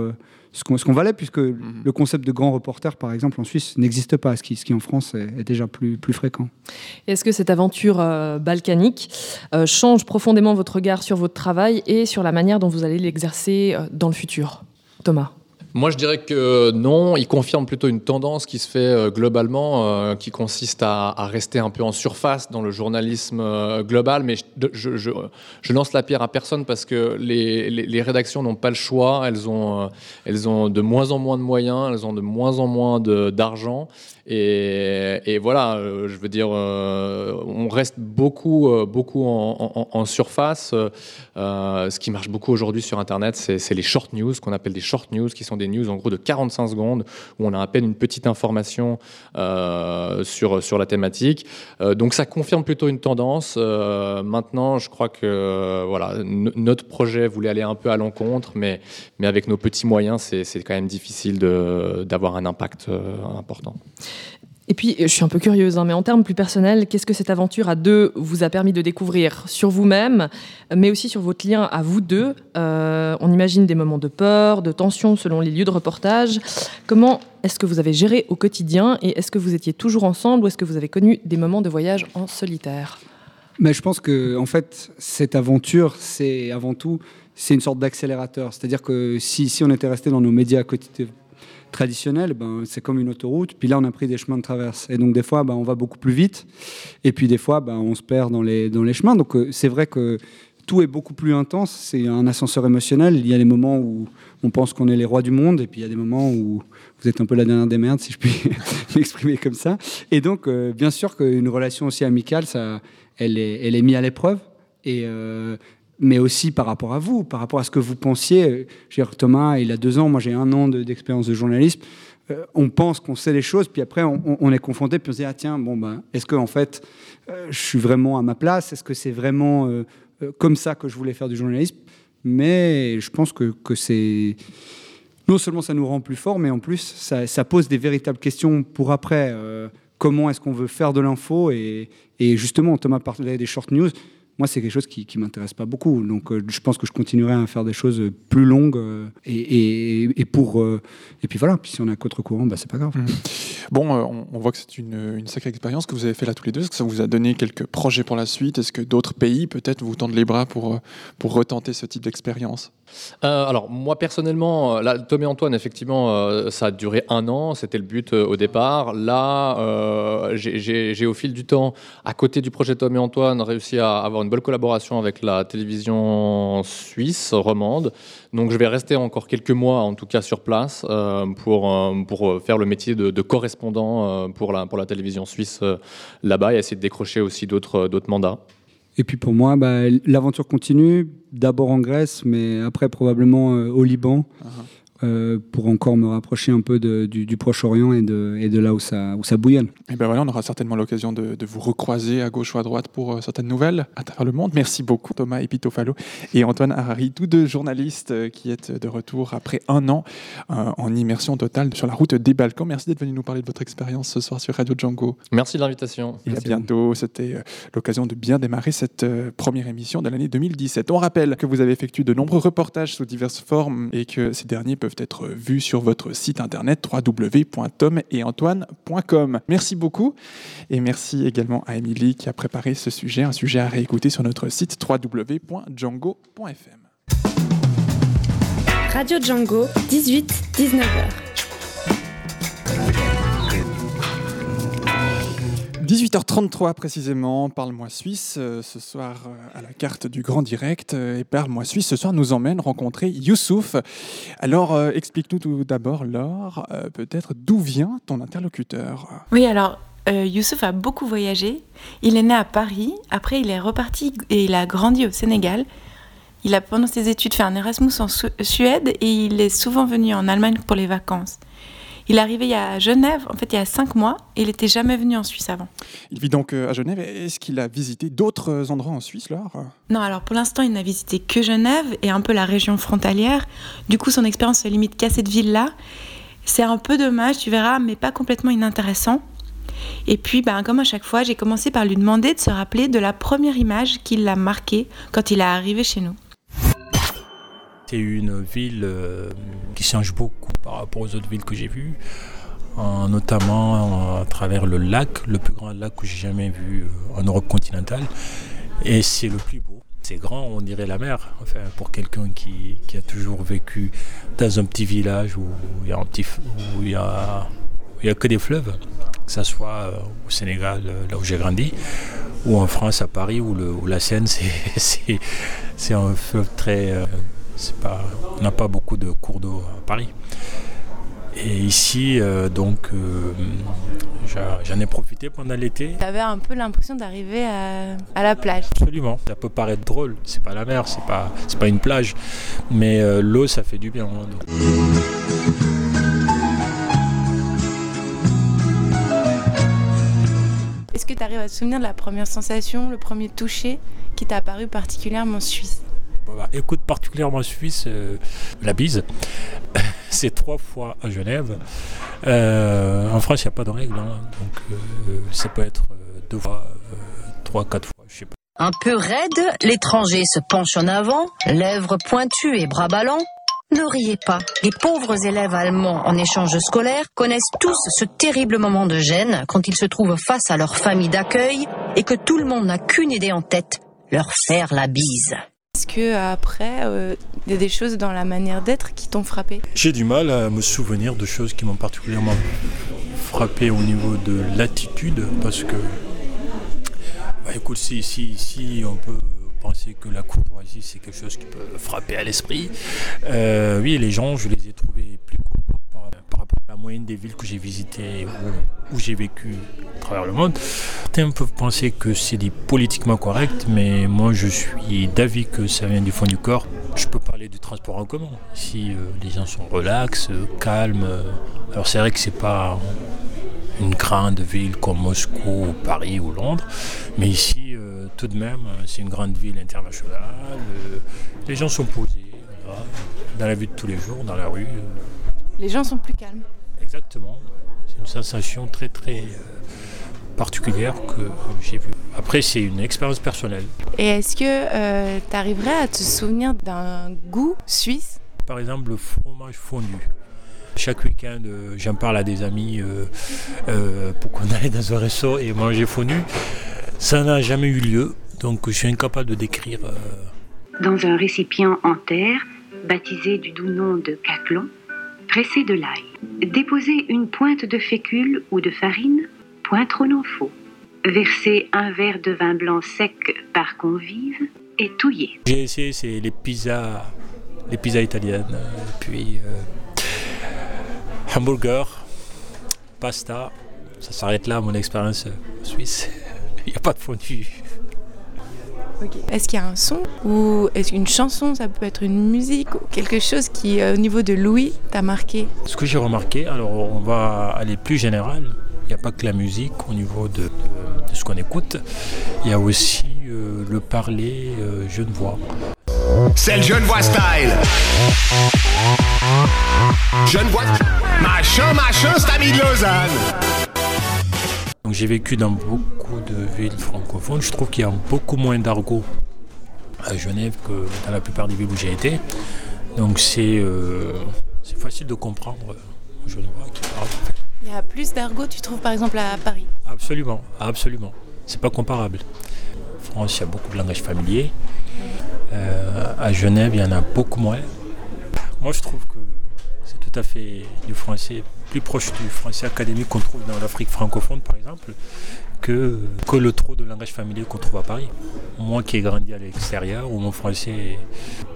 ce qu'on valait, puisque le concept de grand reporter, par exemple, en Suisse, n'existe pas, ce qui, ce qui en France est, est déjà plus, plus fréquent. Est-ce que cette aventure euh, balkanique euh, change profondément votre regard sur votre travail et sur la manière dont vous allez l'exercer euh, dans le futur? Thomas Moi, je dirais que non, il confirme plutôt une tendance qui se fait euh, globalement, euh, qui consiste à, rester un peu en surface dans le journalisme euh, global. Mais je, lance la pierre à personne parce que les, les- rédactions n'ont pas le choix. Elles ont, elles ont de moins en moins de moyens, elles ont de moins en moins d'argent. Et, voilà, euh, je veux dire, euh, on reste beaucoup, euh, beaucoup en, surface. Ce qui marche beaucoup aujourd'hui sur Internet, c'est les short news, qu'on appelle des short news, qui sont des news en gros de 45 secondes, où on a à peine une petite information sur, sur la thématique. Donc ça confirme plutôt une tendance. Maintenant, je crois que voilà, notre projet voulait aller un peu à l'encontre, mais, mais avec nos petits moyens, c'est quand même difficile d'avoir un impact important. Et puis, je suis un peu curieuse, hein, mais en termes plus personnels, qu'est-ce que cette aventure à deux vous a permis de découvrir sur vous-même, mais aussi sur votre lien à vous deux? Euh, On imagine des moments de peur, de tension selon les lieux de reportage. Comment est-ce que vous avez géré au quotidien et est-ce que vous étiez toujours ensemble ou est-ce que vous avez connu des moments de voyage en solitaire? Mais je pense que en fait, cette aventure, c'est avant tout, c'est une sorte d'accélérateur. C'est-à-dire que si, si on était resté dans nos médias traditionnels, ben, c'est comme une autoroute. Puis là, on a pris des chemins de traverse. Et donc, des fois, ben, on va beaucoup plus vite. Et puis, des fois, ben, on se perd dans les, dans les chemins. Donc, euh, c'est vrai que tout est beaucoup plus intense. C'est un ascenseur émotionnel. Il y a des moments où on pense qu'on est les rois du monde. Et puis, il y a des moments où vous êtes un peu la dernière des merdes, si je puis m'exprimer comme ça. Et donc, euh, bien sûr qu'une relation aussi amicale, ça, elle, est, elle est mise à l'épreuve. Et, euh, mais aussi par rapport à vous, par rapport à ce que vous pensiez. Je veux dire, Thomas, il a deux ans, moi j'ai un an de- d'expérience de, journalisme. Euh, on pense qu'on sait les choses, puis après on, est confronté, puis on se dit ah tiens bon ben est-ce que en fait euh, je suis vraiment à ma place? Est-ce que c'est vraiment euh, comme ça que je voulais faire du journalisme? Mais je pense que, que c'est non seulement ça nous rend plus forts, mais en plus ça, pose des véritables questions pour après. Comment est-ce qu'on veut faire de l'info? Et, et justement Thomas parlait des short news. Moi, c'est quelque chose qui, qui m'intéresse pas beaucoup. Donc, euh, je pense que je continuerai à faire des choses plus longues euh, et, pour euh, et puis voilà. Puis si on à contre-courant, bah, c'est pas grave. Bon, euh, on, voit que c'est une, sacrée expérience que vous avez fait là tous les deux. Est-ce que ça vous a donné quelques projets pour la suite? Est-ce que d'autres pays peut-être vous tendent les bras pour, euh, pour retenter ce type d'expérience? Euh, alors moi personnellement, euh, là, Tom et Antoine, effectivement, euh, ça a duré un an, c'était le but au départ. Là, j'ai- au fil du temps, à côté du projet Tom et Antoine, réussi à avoir une bonne collaboration avec la télévision suisse romande. Donc je vais rester encore quelques mois, en tout cas sur place, pour, pour faire le métier de, correspondant pour, la, pour la télévision suisse là-bas et essayer de décrocher aussi d'autres mandats. Et puis pour moi, bah, l'aventure continue, d'abord en Grèce, mais après probablement euh, au Liban, euh, pour encore me rapprocher un peu de- du, du Proche-Orient et de, et de là où ça, où ça bouillonne. Et ben voilà, on aura certainement l'occasion de, de vous recroiser à gauche ou à droite pour euh, certaines nouvelles à travers le monde. Merci beaucoup Thomas Epitofalo et Antoine Harari, tous deux journalistes euh, qui êtes de retour après un an euh, en immersion totale sur la route des Balkans. Merci d'être venu nous parler de votre expérience ce soir sur Radio Django. Merci de l'invitation. Et à bientôt. C'était l'occasion de bien démarrer cette première émission de l'année 2017. On rappelle que vous avez effectué de nombreux reportages sous diverses formes et que ces derniers peuvent être vus sur votre site internet www.tometantoine.com. Merci beaucoup et merci également à Émilie qui a préparé ce sujet, un sujet à réécouter sur notre site www.django.fm. Radio Django, 18-19h. 18h33 précisément, Parle-moi Suisse, euh, ce soir euh, à la carte du Grand Direct. euh, et Parle-moi Suisse, ce soir nous emmène rencontrer Youssouf. Alors explique-nous tout d'abord, Laure, peut-être d'où vient ton interlocuteur? Oui, alors euh, Youssouf a beaucoup voyagé. Il est né à Paris. Après, il est reparti et il a grandi au Sénégal. Il a, pendant ses études, fait un Erasmus en Su- Suède et il est souvent venu en Allemagne pour les vacances. Il est arrivé à Genève, en fait, il y a cinq mois, et il n'était jamais venu en Suisse avant. Il vit donc euh, à Genève. Est-ce qu'il a visité d'autres endroits en Suisse, Laure? Non, alors pour l'instant, il n'a visité que Genève et un peu la région frontalière. Du coup, son expérience se limite qu'à cette ville-là. C'est un peu dommage, tu verras, mais pas complètement inintéressant. Et puis, ben, comme à chaque fois, j'ai commencé par lui demander de se rappeler de la première image qui l'a marqué quand il est arrivé chez nous. Une ville euh, qui change beaucoup par rapport aux autres villes que j'ai vues, en- notamment à travers le lac, le plus grand lac que j'ai jamais vu euh, en Europe continentale. Et c'est le plus beau. C'est grand, on dirait la mer. Enfin, pour quelqu'un qui, a toujours vécu dans un petit village où il y a un petit, où il y a, où il y a que des fleuves, que ce soit euh, au Sénégal, euh, là où j'ai grandi, ou en France, à Paris, où, la Seine, c'est un fleuve très. Pas, on n'a pas beaucoup de cours d'eau à Paris. Et ici, euh, donc, euh, j'en ai profité pendant l'été. J'avais un peu l'impression d'arriver à, à la plage. Absolument. Ça peut paraître drôle. C'est pas la mer, c'est pas, c'est pas une plage, mais euh, l'eau, ça fait du bien. hein. Est-ce que tu arrives à te souvenir de la première sensation, le premier toucher qui t'a paru particulièrement suisse? Bah, écoute, particulièrement suisse, euh, la bise. c'est trois fois à Genève. Euh, en France, il n'y a pas de règle. hein, donc, euh, ça peut être deux fois, trois, quatre fois, je sais pas. Un peu raide, l'étranger se penche en avant, lèvres pointues et bras ballants. Ne riez pas, les pauvres élèves allemands en échange scolaire connaissent tous ce terrible moment de gêne quand ils se trouvent face à leur famille d'accueil et que tout le monde n'a qu'une idée en tête, leur faire la bise. Est-ce que après, euh, il y a des choses dans la manière d'être qui t'ont frappé? J'ai du mal à me souvenir de choses qui m'ont particulièrement frappé au niveau de l'attitude parce que, bah, écoute, si, si, si on peut penser que la courtoisie c'est quelque chose qui peut frapper à l'esprit, euh, oui, les gens, je les ai trouvés plus rapport à la moyenne des villes que j'ai visitées ou où j'ai vécu à travers le monde. Certains peuvent penser que c'est dit politiquement correct, mais moi je suis d'avis que ça vient du fond du corps. Je peux parler du transport en commun. Ici, euh, les gens sont relax, euh, calmes. Alors c'est vrai que c'est pas une grande ville comme Moscou, ou Paris ou Londres, mais ici, euh, tout de même, c'est une grande ville internationale. les gens sont posés, dans la vie de tous les jours, dans la rue. Euh. Les gens sont plus calmes. Exactement. C'est une sensation très très euh, particulière que j'ai vue. Après, c'est une expérience personnelle. Et est-ce que tu arriverais à te souvenir d'un goût suisse? Par exemple, le fromage fondu. Chaque week-end, euh, j'en parle à des amis euh, euh, pour qu'on aille dans un resto et manger fondu. Ça n'a jamais eu lieu, donc je suis incapable de décrire. euh, Dans un récipient en terre, baptisé du doux nom de caclon, pressez de l'ail. Déposez une pointe de fécule ou de farine, point trop n'en faut. Versez un verre de vin blanc sec par convive et touillez. J'ai essayé, c'est les pizzas, les pizzas italiennes, puis euh, hamburger, pasta. Ça s'arrête là, mon expérience suisse. Il n'y a pas de Est-ce qu'il y a un son ou est-ce qu'une chanson, ça peut être une musique ou quelque chose qui, euh, au niveau de Louis, t'a marqué? Ce que j'ai remarqué, alors on va aller plus général. Il n'y a pas que la musique au niveau de, de- de ce qu'on écoute. Il y a aussi euh, le parler euh, genevois. C'est le Genevois style. Genevois. Machin, machin, c'est ami de Lausanne. Donc j'ai vécu dans beaucoup de villes francophones. Je trouve qu'il y a beaucoup moins d'argot à Genève que dans la plupart des villes où j'ai été. Donc c'est euh, facile de comprendre euh, genevois qui parle. Il y a plus d'argot, tu trouves par exemple à Paris? Absolument, absolument. C'est pas comparable. En France, il y a beaucoup de langages familiers. Euh, à Genève, il y en a beaucoup moins. Moi, je trouve que c'est tout à fait du français plus proche du français académique qu'on trouve dans l'Afrique francophone, par exemple, que, que le trop de langage familier qu'on trouve à Paris. Moi qui ai grandi à l'extérieur, où mon français,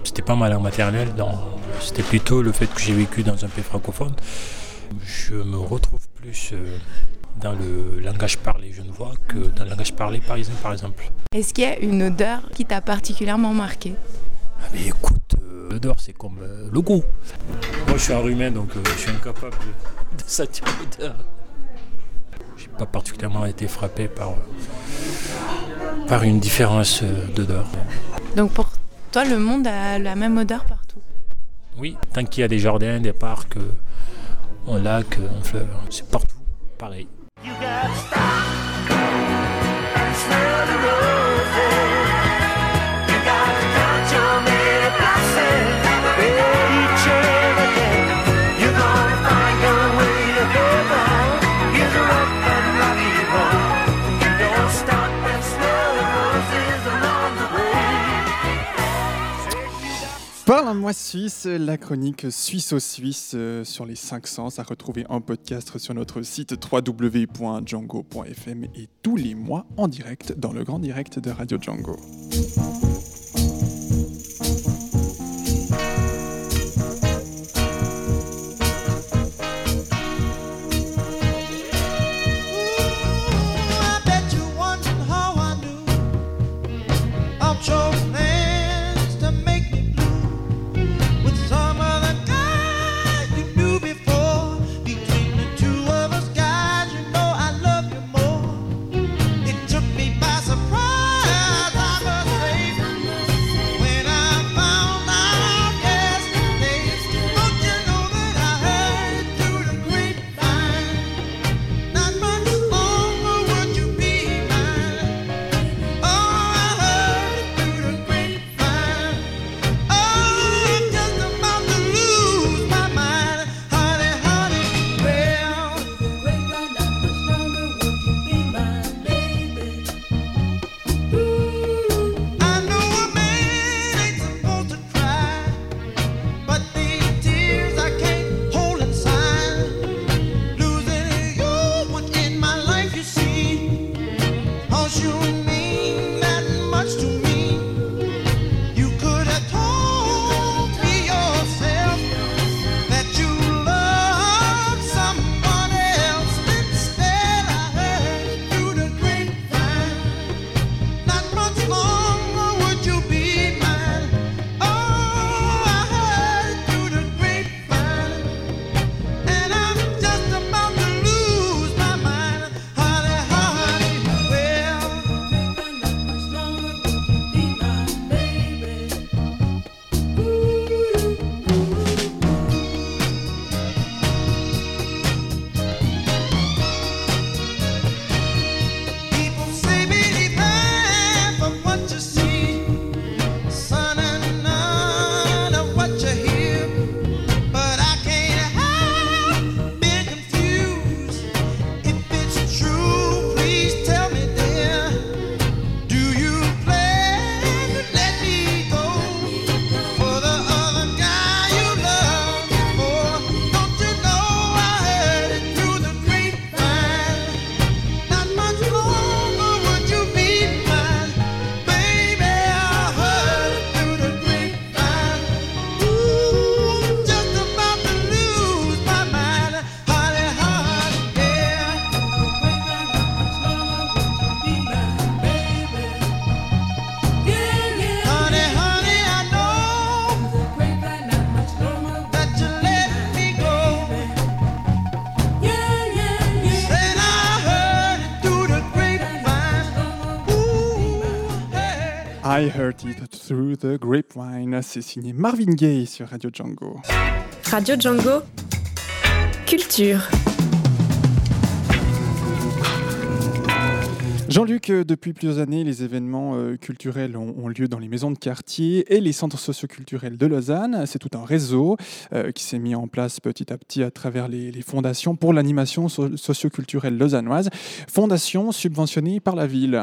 c'était pas ma langue maternelle, c'était plutôt le fait que j'ai vécu dans un pays francophone. Je me retrouve plus euh, dans le langage parlé genevois que dans le langage parlé parisien, par exemple. Est-ce qu'il y a une odeur qui t'a particulièrement marqué? Ah, Mais écoute, l'odeur, c'est comme euh, le goût. Moi, je suis enrhumé, donc euh, je suis incapable de, de sentir l'odeur. J'ai pas particulièrement été frappé par, euh, par une différence euh, d'odeur. Donc pour toi, le monde a la même odeur partout? Oui, tant qu'il y a des jardins, des parcs, un lac, un fleuve, c'est partout pareil. Parle-moi Suisse, la chronique suisse-au-suisse euh, sur les 5 sens à retrouver en podcast sur notre site www.django.fm et tous les mois en direct dans le grand direct de Radio Django. I heard it through the grapevine. C'est signé Marvin Gaye sur Radio Django. Radio Django. Culture. Jean-Luc, euh, depuis plusieurs années, les événements euh, culturels ont, lieu dans les maisons de quartier et les centres socioculturels de Lausanne. C'est tout un réseau euh, qui s'est mis en place petit à petit à travers les, fondations pour l'animation so- socioculturelle lausannoise. Fondation subventionnée par la ville.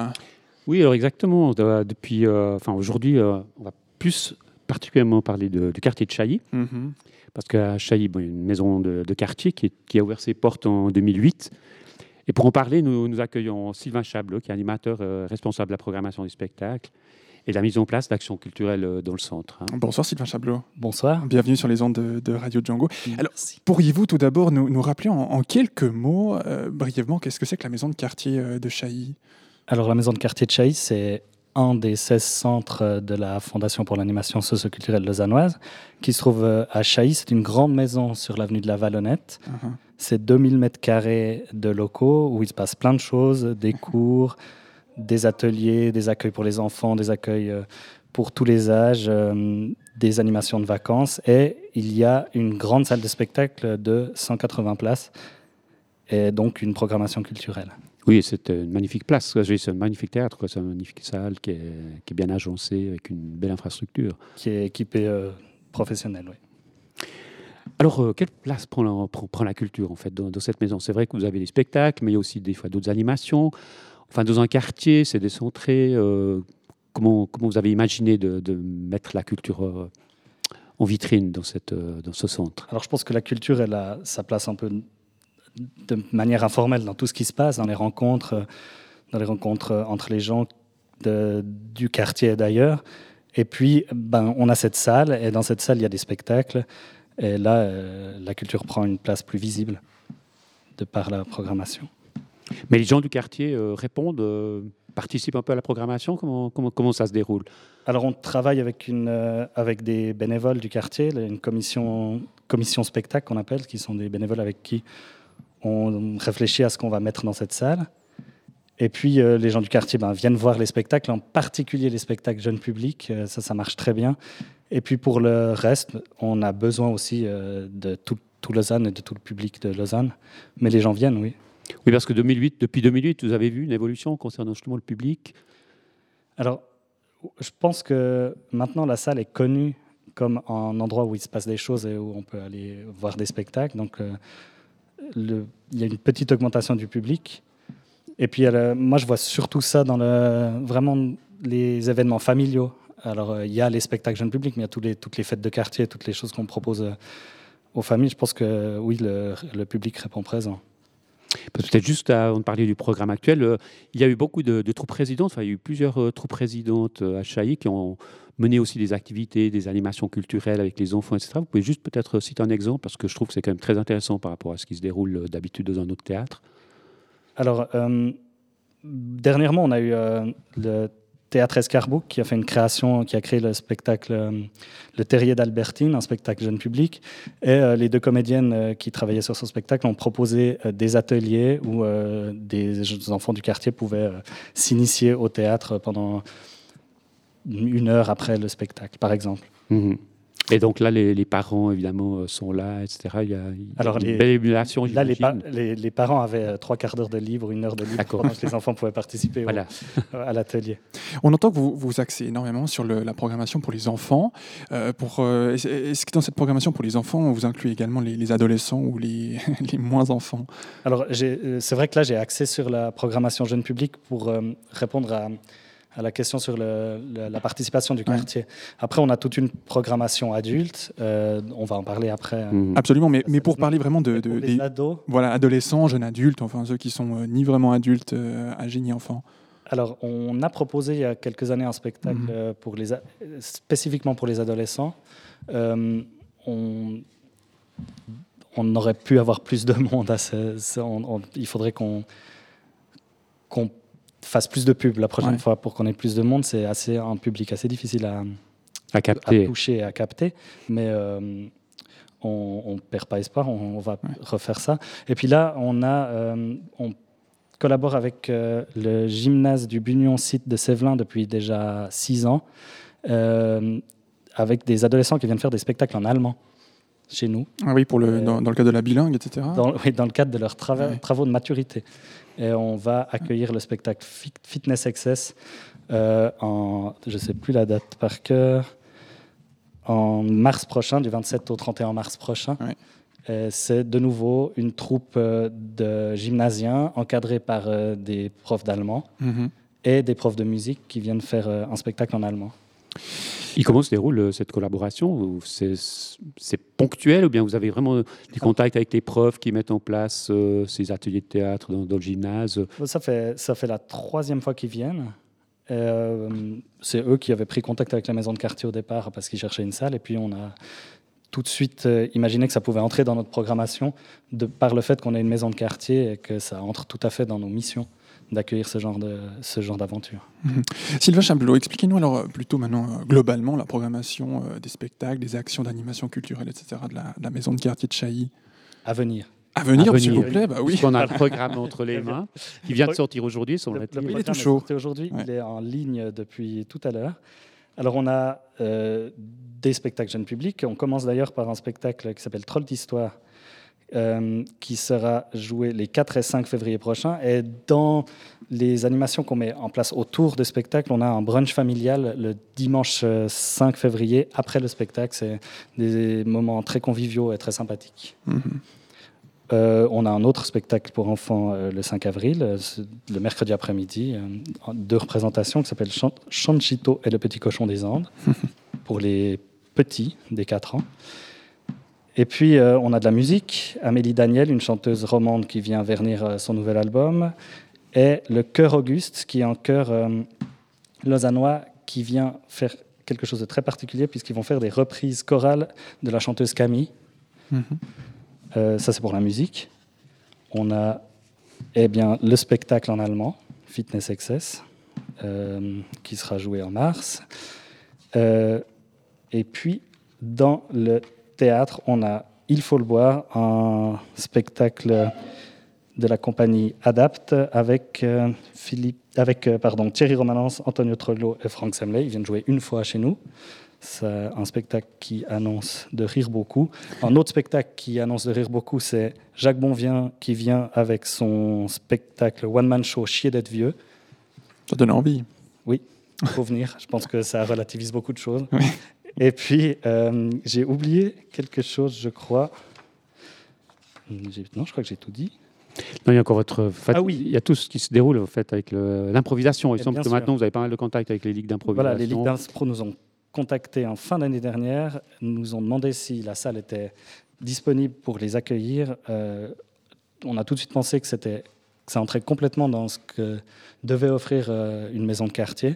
Oui, alors exactement. De- Depuis, euh, enfin aujourd'hui, euh, on va plus particulièrement parler de- du quartier de Chailly. Mhm. Parce qu'à Chailly, bon, il y a une maison de, de quartier qui, est- qui a ouvert ses portes en 2008. Et pour en parler, nous, nous accueillons Sylvain Chablot, qui est animateur euh, responsable de la programmation du spectacle et de la mise en place d'actions culturelles euh, dans le centre. hein. Bonsoir Sylvain Chablot. Bonsoir. Bienvenue sur les ondes de, de Radio Django. Alors, pourriez-vous tout d'abord nous, nous rappeler en, en quelques mots, euh, brièvement, qu'est-ce que c'est que la maison de quartier euh, de Chailly? Alors la maison de quartier de Chailly, c'est un des 16 centres de la Fondation pour l'animation socioculturelle lausannoise, qui se trouve euh, à Chailly. C'est une grande maison sur l'avenue de la Vallonnette. Mhm. C'est 2000 mètres carrés de locaux où il se passe plein de choses, des cours, des ateliers, des accueils pour les enfants, des accueils euh, pour tous les âges, euh, des animations de vacances. Et il y a une grande salle de spectacle de 180 places et donc une programmation culturelle. Oui, c'est une magnifique place. C'est un magnifique théâtre, c'est une magnifique salle qui est, qui est bien agencée avec une belle infrastructure. Qui est équipée euh, professionnelle, oui. Alors, euh, quelle place prend la, prend, prend la culture en fait dans, dans cette maison? C'est vrai que vous avez des spectacles, mais il y a aussi des fois d'autres animations. Enfin, dans un quartier, c'est décentré. euh, comment, comment vous avez imaginé de, de mettre la culture en vitrine dans, cette, dans ce centre? Alors je pense que la culture, elle a sa place un peu de manière informelle dans tout ce qui se passe, dans les rencontres, euh, dans les rencontres euh, entre les gens de- du quartier et d'ailleurs. Et puis, ben, on a cette salle, et dans cette salle, il y a des spectacles. Et là, euh, la culture prend une place plus visible de par la programmation. Mais les gens du quartier euh, répondent, euh, participent un peu à la programmation comment, comment, comment ça se déroule? Alors, on travaille avec, une, euh, avec des bénévoles du quartier, une commission, commission spectacle qu'on appelle, qui sont des bénévoles avec qui on réfléchit à ce qu'on va mettre dans cette salle. Et puis, euh, les gens du quartier ben, viennent voir les spectacles, en particulier les spectacles jeunes publics. Euh, ça, ça marche très bien. Et puis, pour le reste, on a besoin aussi euh, de tout, tout Lausanne et de tout le public de Lausanne. Mais les gens viennent, oui. Oui, parce que 2008, depuis 2008, vous avez vu une évolution concernant justement le public? Alors, je pense que maintenant la salle est connue comme un endroit où il se passe des choses et où on peut aller voir des spectacles. Donc, il y a une petite augmentation du public. Et puis, euh, moi, je vois surtout ça dans vraiment les événements familiaux. Alors, euh, il y a les spectacles jeunes publics, mais il y a tous les, toutes les fêtes de quartier, toutes les choses qu'on propose euh, aux familles. Je pense que oui, le, le public répond présent. Peut-être juste avant de parler du programme actuel, euh, il y a eu beaucoup de, troupes présidentes, enfin, il y a eu plusieurs euh, troupes présidentes euh, à Chailly qui ont mené aussi des activités, des animations culturelles avec les enfants, etc. Vous pouvez juste peut-être citer un exemple, parce que je trouve que c'est quand même très intéressant par rapport à ce qui se déroule d'habitude dans un autre théâtre. Alors, dernièrement, on a eu euh, le Théâtre Escarbouc qui a fait une création, qui a créé le spectacle euh, Le Terrier d'Albertine, un spectacle jeune public. Et euh, les deux comédiennes euh, qui travaillaient sur ce spectacle ont proposé des ateliers où des enfants du quartier pouvaient s'initier au théâtre pendant une heure après le spectacle, par exemple. Mhm. Et donc là, les, les parents, évidemment, euh, sont là, etc. Il y a, il y a Alors, une les, belle émulation, là, les, pa- j'imagine. les- les parents avaient euh, trois quarts d'heure de libre, une heure de libre, pendant que les enfants pouvaient participer au- Voilà. à l'atelier. On entend que vous vous axez énormément sur le- la programmation pour les enfants. Euh, pour, euh, est-ce, que dans cette programmation pour les enfants, vous incluez également les, les adolescents ou les, les moins enfants? Alors, euh, c'est vrai que là, j'ai axé sur la programmation jeune public pour euh, répondre à, à la question sur le- le- la participation du quartier. Après, on a toute une programmation adulte. euh, on va en parler après. Mhm. Absolument, mais, mais pour parler vraiment de, des ados voilà, adolescents, jeunes adultes, enfin ceux qui sont euh, ni vraiment adultes, euh, âgés ni enfants. Alors, on a proposé il y a quelques années un spectacle Mhm. euh, pour les spécifiquement pour les adolescents. Euh, on, on aurait pu avoir plus de monde. À ce- ce- on- on- il faudrait qu'on qu'on fasse plus de pub la prochaine Ouais. fois pour qu'on ait plus de monde. C'est assez un public assez difficile à, À capter. toucher et à capter, mais euh, on ne perd pas espoir. On, on va refaire ça. Et puis là, on a euh, on collabore avec euh, le gymnase du Bunion Site de Sévelin depuis déjà six ans, euh, avec des adolescents qui viennent faire des spectacles en allemand chez nous. Ah oui, pour le, Euh, dans, dans le cadre de la bilingue, etc. Dans, oui, dans le cadre de leurs trava- Ouais. travaux de maturité. Et on va accueillir le spectacle Fit- Fitness Excess euh, en, je ne sais plus la date par cœur, en mars prochain, du 27 au 31 mars prochain. C'est de nouveau une troupe euh, de gymnasiens encadrés par euh, des profs d'allemand Mhm. et des profs de musique qui viennent faire un spectacle en allemand. Et comment se déroule euh, cette collaboration c'est, ponctuel ou bien vous avez vraiment des contacts avec les profs qui mettent en place euh, ces ateliers de théâtre dans, le gymnase? Ça fait, ça fait la troisième fois qu'ils viennent. Euh, c'est eux qui avaient pris contact avec la maison de quartier au départ parce qu'ils cherchaient une salle. Et puis on a tout de suite imaginé que ça pouvait entrer dans notre programmation par le fait qu'on ait une maison de quartier et que ça entre tout à fait dans nos missions d'accueillir ce genre de ce genre d'aventure. Mhm. Sylvain Chablot, expliquez-nous alors euh, plutôt maintenant euh, globalement la programmation euh, des spectacles, des actions d'animation culturelle, etc. de la, de la maison de quartier de Chailly. À venir. À venir, s'il vous plaît, bah oui. On a le programme entre les mains qui vient de sortir aujourd'hui programme est sorti aujourd'hui, il est en ligne depuis tout à l'heure. Alors on a euh, des spectacles jeunes publics. On commence d'ailleurs par un spectacle qui s'appelle Troll d'histoire, euh, qui sera joué les 4 et 5 février prochains. Et dans les animations qu'on met en place autour du spectacle, on a un brunch familial le dimanche euh, 5 février après le spectacle. C'est des moments très conviviaux et très sympathiques. Mhm. Euh, on a un autre spectacle pour enfants euh, le 5 avril, euh, le mercredi après-midi, euh, deux représentations qui s'appellent Chan- Chanchito et le petit cochon des Andes, pour les petits des 4 ans. Et puis, euh, on a de la musique. Amélie Daniel, une chanteuse romande qui vient vernir euh, son nouvel album. Et le Chœur Auguste, qui est un chœur euh, lausannois qui vient faire quelque chose de très particulier, puisqu'ils vont faire des reprises chorales de la chanteuse Camille. Mhm. Euh, ça, c'est pour la musique. On a eh bien, le spectacle en allemand, Fitness Excess, qui sera joué en mars. Et puis, dans le théâtre, on a Il faut le boire, un spectacle de la compagnie Adapt avec, euh, Philippe, avec euh, pardon, Thierry Romanens, Antonio Trollo et Franck Semley. Ils viennent jouer une fois chez nous. C'est un spectacle qui annonce de rire beaucoup. Un autre spectacle qui annonce de rire beaucoup, c'est Jacques Bonvien qui vient avec son spectacle One Man Show Chier d'être vieux. Ça donne envie. Oui, il faut venir. Je pense que ça relativise beaucoup de choses. Et puis, euh, j'ai oublié quelque chose, je crois. Non, je crois que j'ai tout dit. Non, il y a encore votre. Ah oui. Il y a tout ce qui se déroule en fait avec l'improvisation. Il semble que sûr. maintenant vous avez pas mal de contacts avec les ligues d'improvisation. Voilà, les ligues d'impro nous ont contactés en fin d'année dernière, nous ont demandé si la salle était disponible pour les accueillir. Euh, on a tout de suite pensé que c'était que ça entrait complètement dans ce que devait offrir euh, une maison de quartier,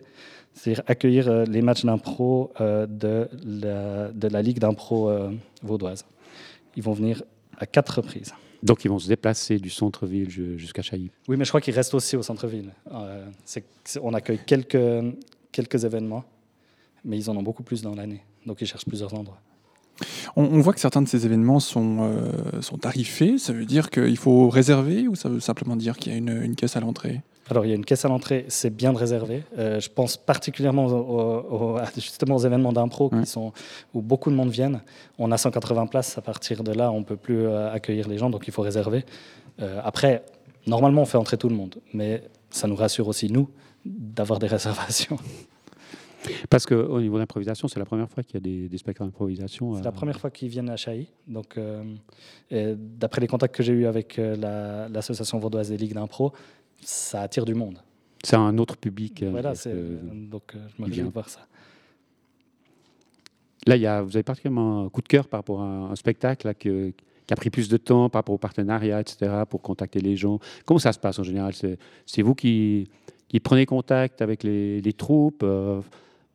c'est-à-dire accueillir euh, les matchs d'impro euh, de, la, de la ligue d'impro euh, vaudoise. Ils vont venir à quatre reprises. Donc ils vont se déplacer du centre-ville ju- jusqu'à Chailly. Oui, mais je crois qu'ils restent aussi au centre-ville. Euh, on accueille quelques, quelques événements, mais ils en ont beaucoup plus dans l'année. Donc ils cherchent plusieurs endroits. On, on voit que certains de ces événements sont, euh, sont tarifés. Ça veut dire qu'il faut réserver ou ça veut simplement dire qu'il y a une, une caisse à l'entrée? Alors, il y a une caisse à l'entrée, c'est bien de réserver. Euh, je pense particulièrement aux, justement aux événements d'impro qui sont, où beaucoup de monde viennent. On a 180 places, à partir de là, on ne peut plus euh, accueillir les gens, donc il faut réserver. Euh, après, normalement, on fait entrer tout le monde, mais ça nous rassure aussi, nous, d'avoir des réservations. Parce qu'au niveau d'improvisation, c'est la première fois qu'il y a des, des spectacles d'improvisation. C'est la première fois qu'ils viennent à Chailly. Donc, euh, d'après les contacts que j'ai eus avec euh, la- l'association vaudoise des ligues d'impro, ça attire du monde. C'est un autre public. euh, Voilà, que- euh, donc euh, je me de voir ça. Là, il y a, vous avez particulièrement un coup de cœur par rapport à un, un spectacle là, que- qui a pris plus de temps par rapport au partenariat, etc., pour contacter les gens. Comment ça se passe en général? C'est vous qui, qui prenez contact avec les, les troupes euh,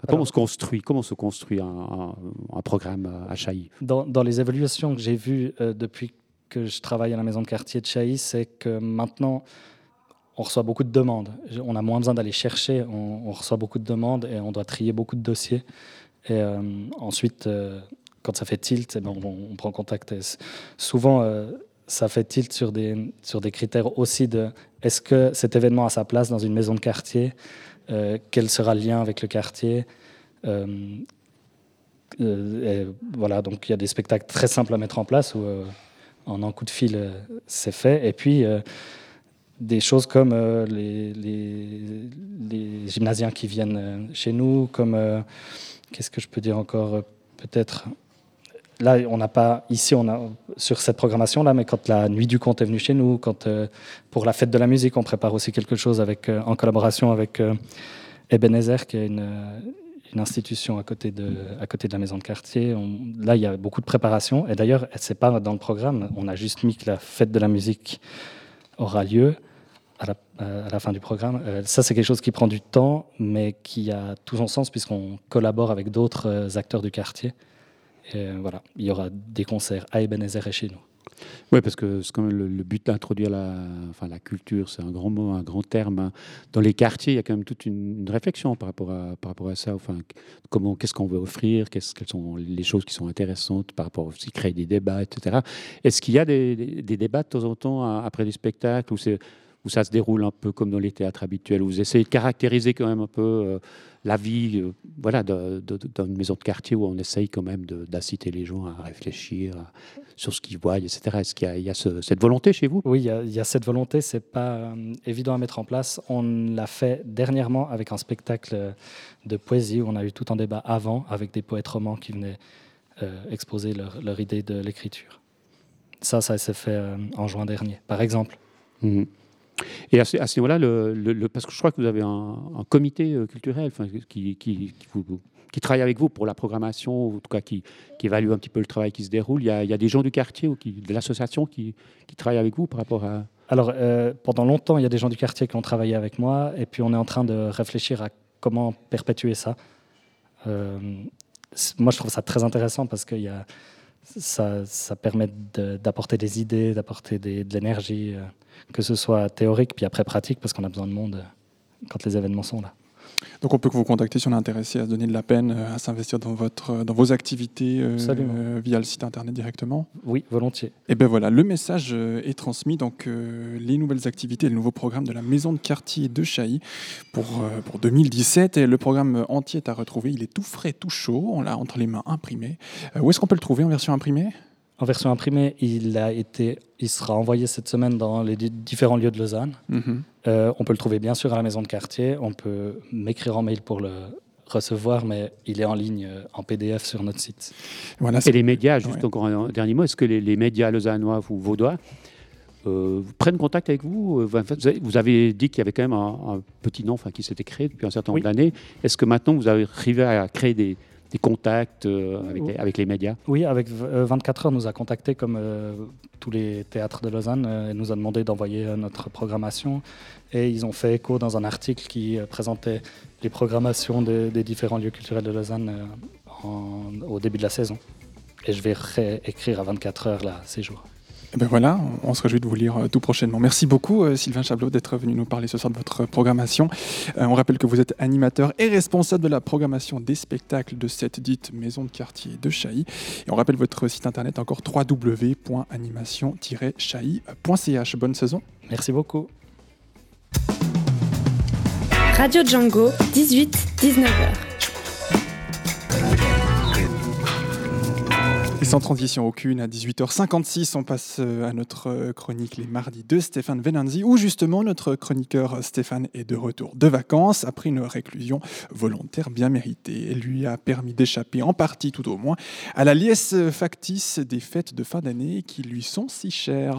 Comment Alors- se construit Comment se construit un, un- un programme à- Chailly? Dans, dans les évolutions que j'ai vues euh, depuis que je travaille à la maison de quartier de Chailly, c'est que maintenant, on reçoit beaucoup de demandes. On a moins besoin d'aller chercher, on, reçoit beaucoup de demandes et on doit trier beaucoup de dossiers. Et euh, ensuite, euh, quand ça fait tilt, eh ben, on, prend contact. Souvent, euh, ça fait tilt sur des, sur des critères aussi de est-ce que cet événement a sa place dans une maison de quartier? Quel sera le lien avec le quartier? Voilà, donc il y a des spectacles très simples à mettre en place où en un coup de fil, c'est fait. Et puis des choses comme euh, les, gymnasiens qui viennent euh, chez nous, comme euh, qu'est-ce que je peux dire encore peut-être. Là, on n'a pas ici, on a sur cette programmation là, mais quand la nuit du conte est venue chez nous, quand pour la fête de la musique, on prépare aussi quelque chose avec en collaboration avec Ebenezer, qui est une, institution à côté de, à côté de la maison de quartier. Là, il y a beaucoup de préparation. Et d'ailleurs, c'est pas dans le programme. On a juste mis que la fête de la musique aura lieu à la, fin du programme. Euh, ça, c'est quelque chose qui prend du temps, mais qui a tout son sens puisqu'on collabore avec d'autres euh, acteurs du quartier. Euh, voilà, il y aura des concerts à Ebenezer et chez nous. Oui, parce que quand même le, but d'introduire la, enfin, la culture, c'est un grand mot, un grand terme. hein. Dans les quartiers, il y a quand même toute une, réflexion par rapport à, par rapport à ça. Enfin, comment, qu'est-ce qu'on veut offrir, quelles sont les choses qui sont intéressantes par rapport aussi créer des débats, etc. Est-ce qu'il y a des, des- débats de temps en temps à- après les spectacles c'est, où ça se déroule un peu comme dans les théâtres habituels, où vous essayez de caractériser quand même un peu euh, la vie euh, voilà, de- de- de- dans une maison de quartier où on essaye quand même d'inciter les gens à réfléchir à- sur ce qu'ils voient, etc. Est-ce qu'il y a, il y a ce- cette volonté chez vous? Oui, il y, a- il y a cette volonté, c'est pas euh, évident à mettre en place. On l'a fait dernièrement avec un spectacle de poésie où on a eu tout un débat avant avec des poètes romans qui venaient euh, exposer leur, leur idée de l'écriture. Ça, ça s'est fait euh, en juin dernier, par exemple. Mhm. Et à ce, ce niveau-là, parce que je crois que vous avez un, comité euh, culturel qui, qui, travaille avec vous pour la programmation, ou en tout cas qui, évalue un petit peu le travail qui se déroule. Il y a, il y a des gens du quartier ou de l'association qui, travaillent avec vous par rapport à... Alors, euh, pendant longtemps, il y a des gens du quartier qui ont travaillé avec moi, et puis on est en train de réfléchir à comment perpétuer ça. Euh, moi, je trouve ça très intéressant parce que il y a, ça, permet d'apporter des idées, d'apporter de l'énergie, euh, que ce soit théorique, puis après pratique, parce qu'on a besoin de monde euh, quand les événements sont là. Donc on peut que vous contacter si on est intéressé à se donner de la peine, euh, à s'investir dans, votre, dans vos activités euh, euh, via le site internet directement. Oui, volontiers. Et ben voilà, le message euh, est transmis. Donc euh, les nouvelles activités, le nouveau programme de la maison de quartier de Chailly pour, euh, pour 2017. Et le programme entier est à retrouver. Il est tout frais, tout chaud. On l'a entre les mains imprimé. Euh, où est-ce qu'on peut le trouver en version imprimée? En version imprimée, il, a été, il sera envoyé cette semaine dans les di- différents lieux de Lausanne. Mhm. Euh, on peut le trouver bien sûr à la maison de quartier. On peut m'écrire en mail pour le recevoir, mais il est en ligne euh, en PDF sur notre site. Voilà, Et les médias, juste encore un dernier mot, est-ce que les, les médias lausannois ou vaudois euh, prennent contact avec vous Euh, vous avez- dit qu'il y avait quand même un, un petit nom enfin, qui s'était créé depuis un certain nombre d'années. Est-ce que maintenant vous avez arrivé à créer des, des contacts euh, avec, les, avec les médias Oui, avec euh, 24 heures, nous a contacté comme euh, tous les théâtres de Lausanne euh, et nous a demandé d'envoyer euh, notre programmation. Et ils ont fait écho dans un article qui euh, présentait les programmations de- des différents lieux culturels de Lausanne euh, en- au début de la saison. Et je vais réécrire à 24 heures là, ces jours. Et ben voilà, on, on se réjouit de vous lire euh, tout prochainement. Merci beaucoup euh, Sylvain Chablot d'être venu nous parler ce soir de votre programmation. Euh, on rappelle que vous êtes animateur et responsable de la programmation des spectacles de cette dite maison de quartier de Chailly. Et on rappelle votre site internet encore www.animation-chailly.ch. Bonne saison. Merci beaucoup. Radio Django, 18-19h. Sans transition aucune, à 18h56, on passe euh, à notre euh, chronique Les Mardis de Stéphane Venanzi, où justement notre chroniqueur euh, Stéphane est de retour de vacances après une réclusion volontaire bien méritée. Elle lui a permis d'échapper en partie, tout au moins, à la liesse factice des fêtes de fin d'année qui lui sont si chères.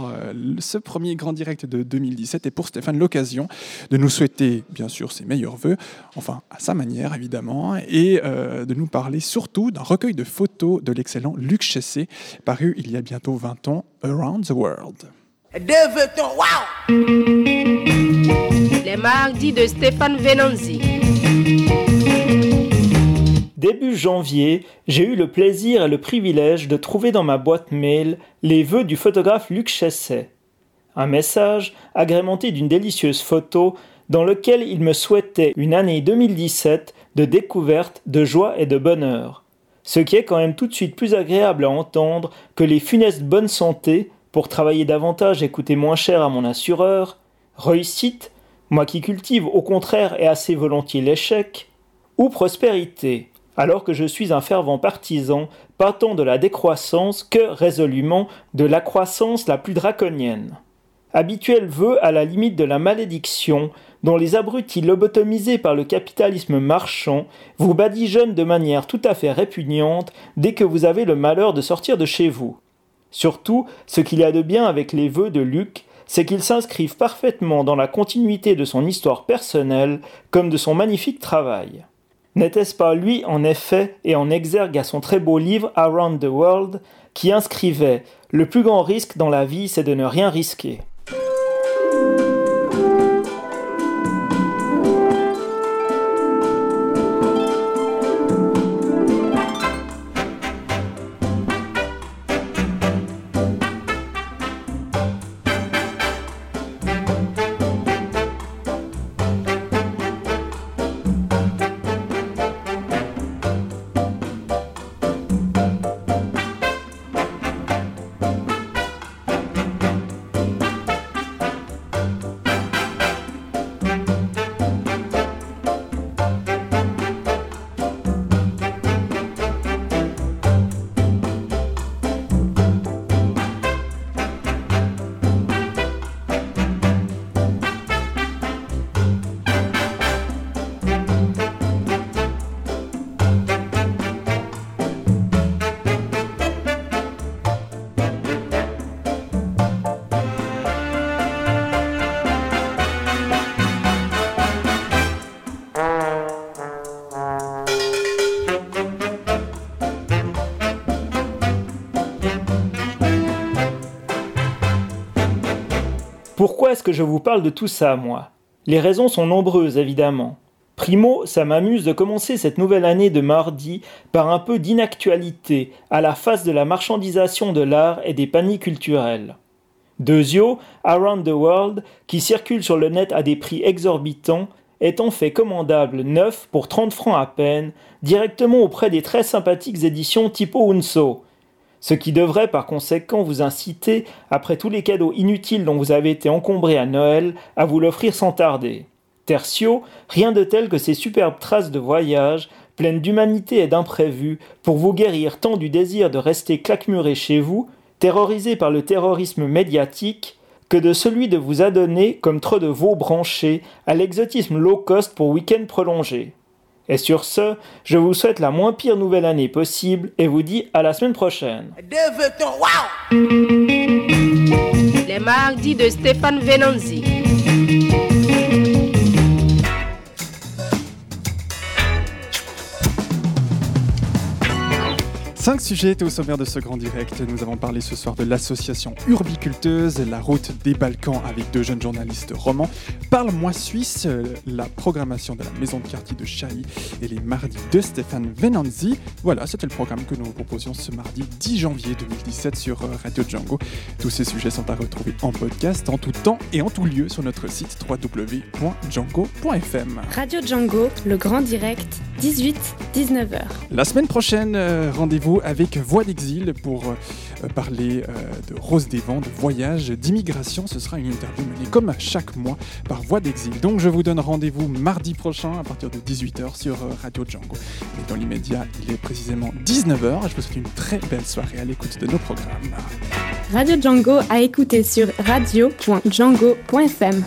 Ce premier grand direct de 2017 est pour Stéphane l'occasion de nous souhaiter, bien sûr, ses meilleurs voeux, enfin à sa manière évidemment, et de nous parler surtout d'un recueil de photos de l'excellent Luc Paru il y a bientôt 20 ans, Around the World. Les mardis de Stéphane Venanzi. Début janvier, j'ai eu le plaisir et le privilège de trouver dans ma boîte mail les vœux du photographe Luc Chesset. Un message agrémenté d'une délicieuse photo dans lequel il me souhaitait une année 2017 de découverte, de joie et de bonheur. Ce qui est quand même tout de suite plus agréable à entendre que les funestes bonne santé pour travailler davantage et coûter moins cher à mon assureur, réussite, moi qui cultive au contraire et assez volontiers l'échec, ou prospérité, alors que je suis un fervent partisan, pas tant de la décroissance que résolument de la croissance la plus draconienne. Habituel vœu à la limite de la malédiction, dont les abrutis lobotomisés par le capitalisme marchand vous badigeonnent de manière tout à fait répugnante dès que vous avez le malheur de sortir de chez vous. Surtout, ce qu'il y a de bien avec les vœux de Luc, c'est qu'ils s'inscrivent parfaitement dans la continuité de son histoire personnelle comme de son magnifique travail. N'était-ce pas lui, en effet, et en exergue à son très beau livre Around the World, qui inscrivait Le plus grand risque dans la vie, c'est de ne rien risquer. Que je vous parle de tout ça, moi Les raisons sont nombreuses, évidemment. Primo, ça m'amuse de commencer cette nouvelle année de mardi par un peu d'inactualité à la face de la marchandisation de l'art et des paniers culturels. Deuxio, Around the World, qui circule sur le net à des prix exorbitants, est en fait commandable neuf pour 30 francs à peine, directement auprès des très sympathiques éditions Tipo Unso. Ce qui devrait par conséquent vous inciter, après tous les cadeaux inutiles dont vous avez été encombré à Noël, à vous l'offrir sans tarder. Tertio, rien de tel que ces superbes traces de voyage, pleines d'humanité et d'imprévus, pour vous guérir tant du désir de rester claquemuré chez vous, terrorisé par le terrorisme médiatique, que de celui de vous adonner, comme trop de veaux branchés, à l'exotisme low cost pour week-end prolongé. Et sur ce, je vous souhaite la moins pire nouvelle année possible et vous dis à la semaine prochaine. Les mardis de Stéphane Venanzi. Cinq sujets étaient au sommaire de ce grand direct. Nous avons parlé ce soir de l'association Urbiculteuse, la route des Balkans avec deux jeunes journalistes romans, Parle-moi Suisse, euh, la programmation de la maison de quartier de Chailly et les mardis de Stéphane Venanzi. Voilà, c'était le programme que nous vous proposions ce mardi 10 janvier 2017 sur euh, Radio Django. Tous ces sujets sont à retrouver en podcast en tout temps et en tout lieu sur notre site www.django.fm. Radio Django, le grand direct, 18-19h. La semaine prochaine, euh, avec Voix d'exil pour euh, parler euh, de Rose des Vents, de voyage, d'immigration. Ce sera une interview menée comme chaque mois par Voix d'exil. Donc je vous donne rendez-vous mardi prochain à partir de 18h sur euh, Radio Django. Et dans l'immédiat, il est précisément 19h. Je vous souhaite une très belle soirée à l'écoute de nos programmes. Radio Django à écouter sur radio.django.fm.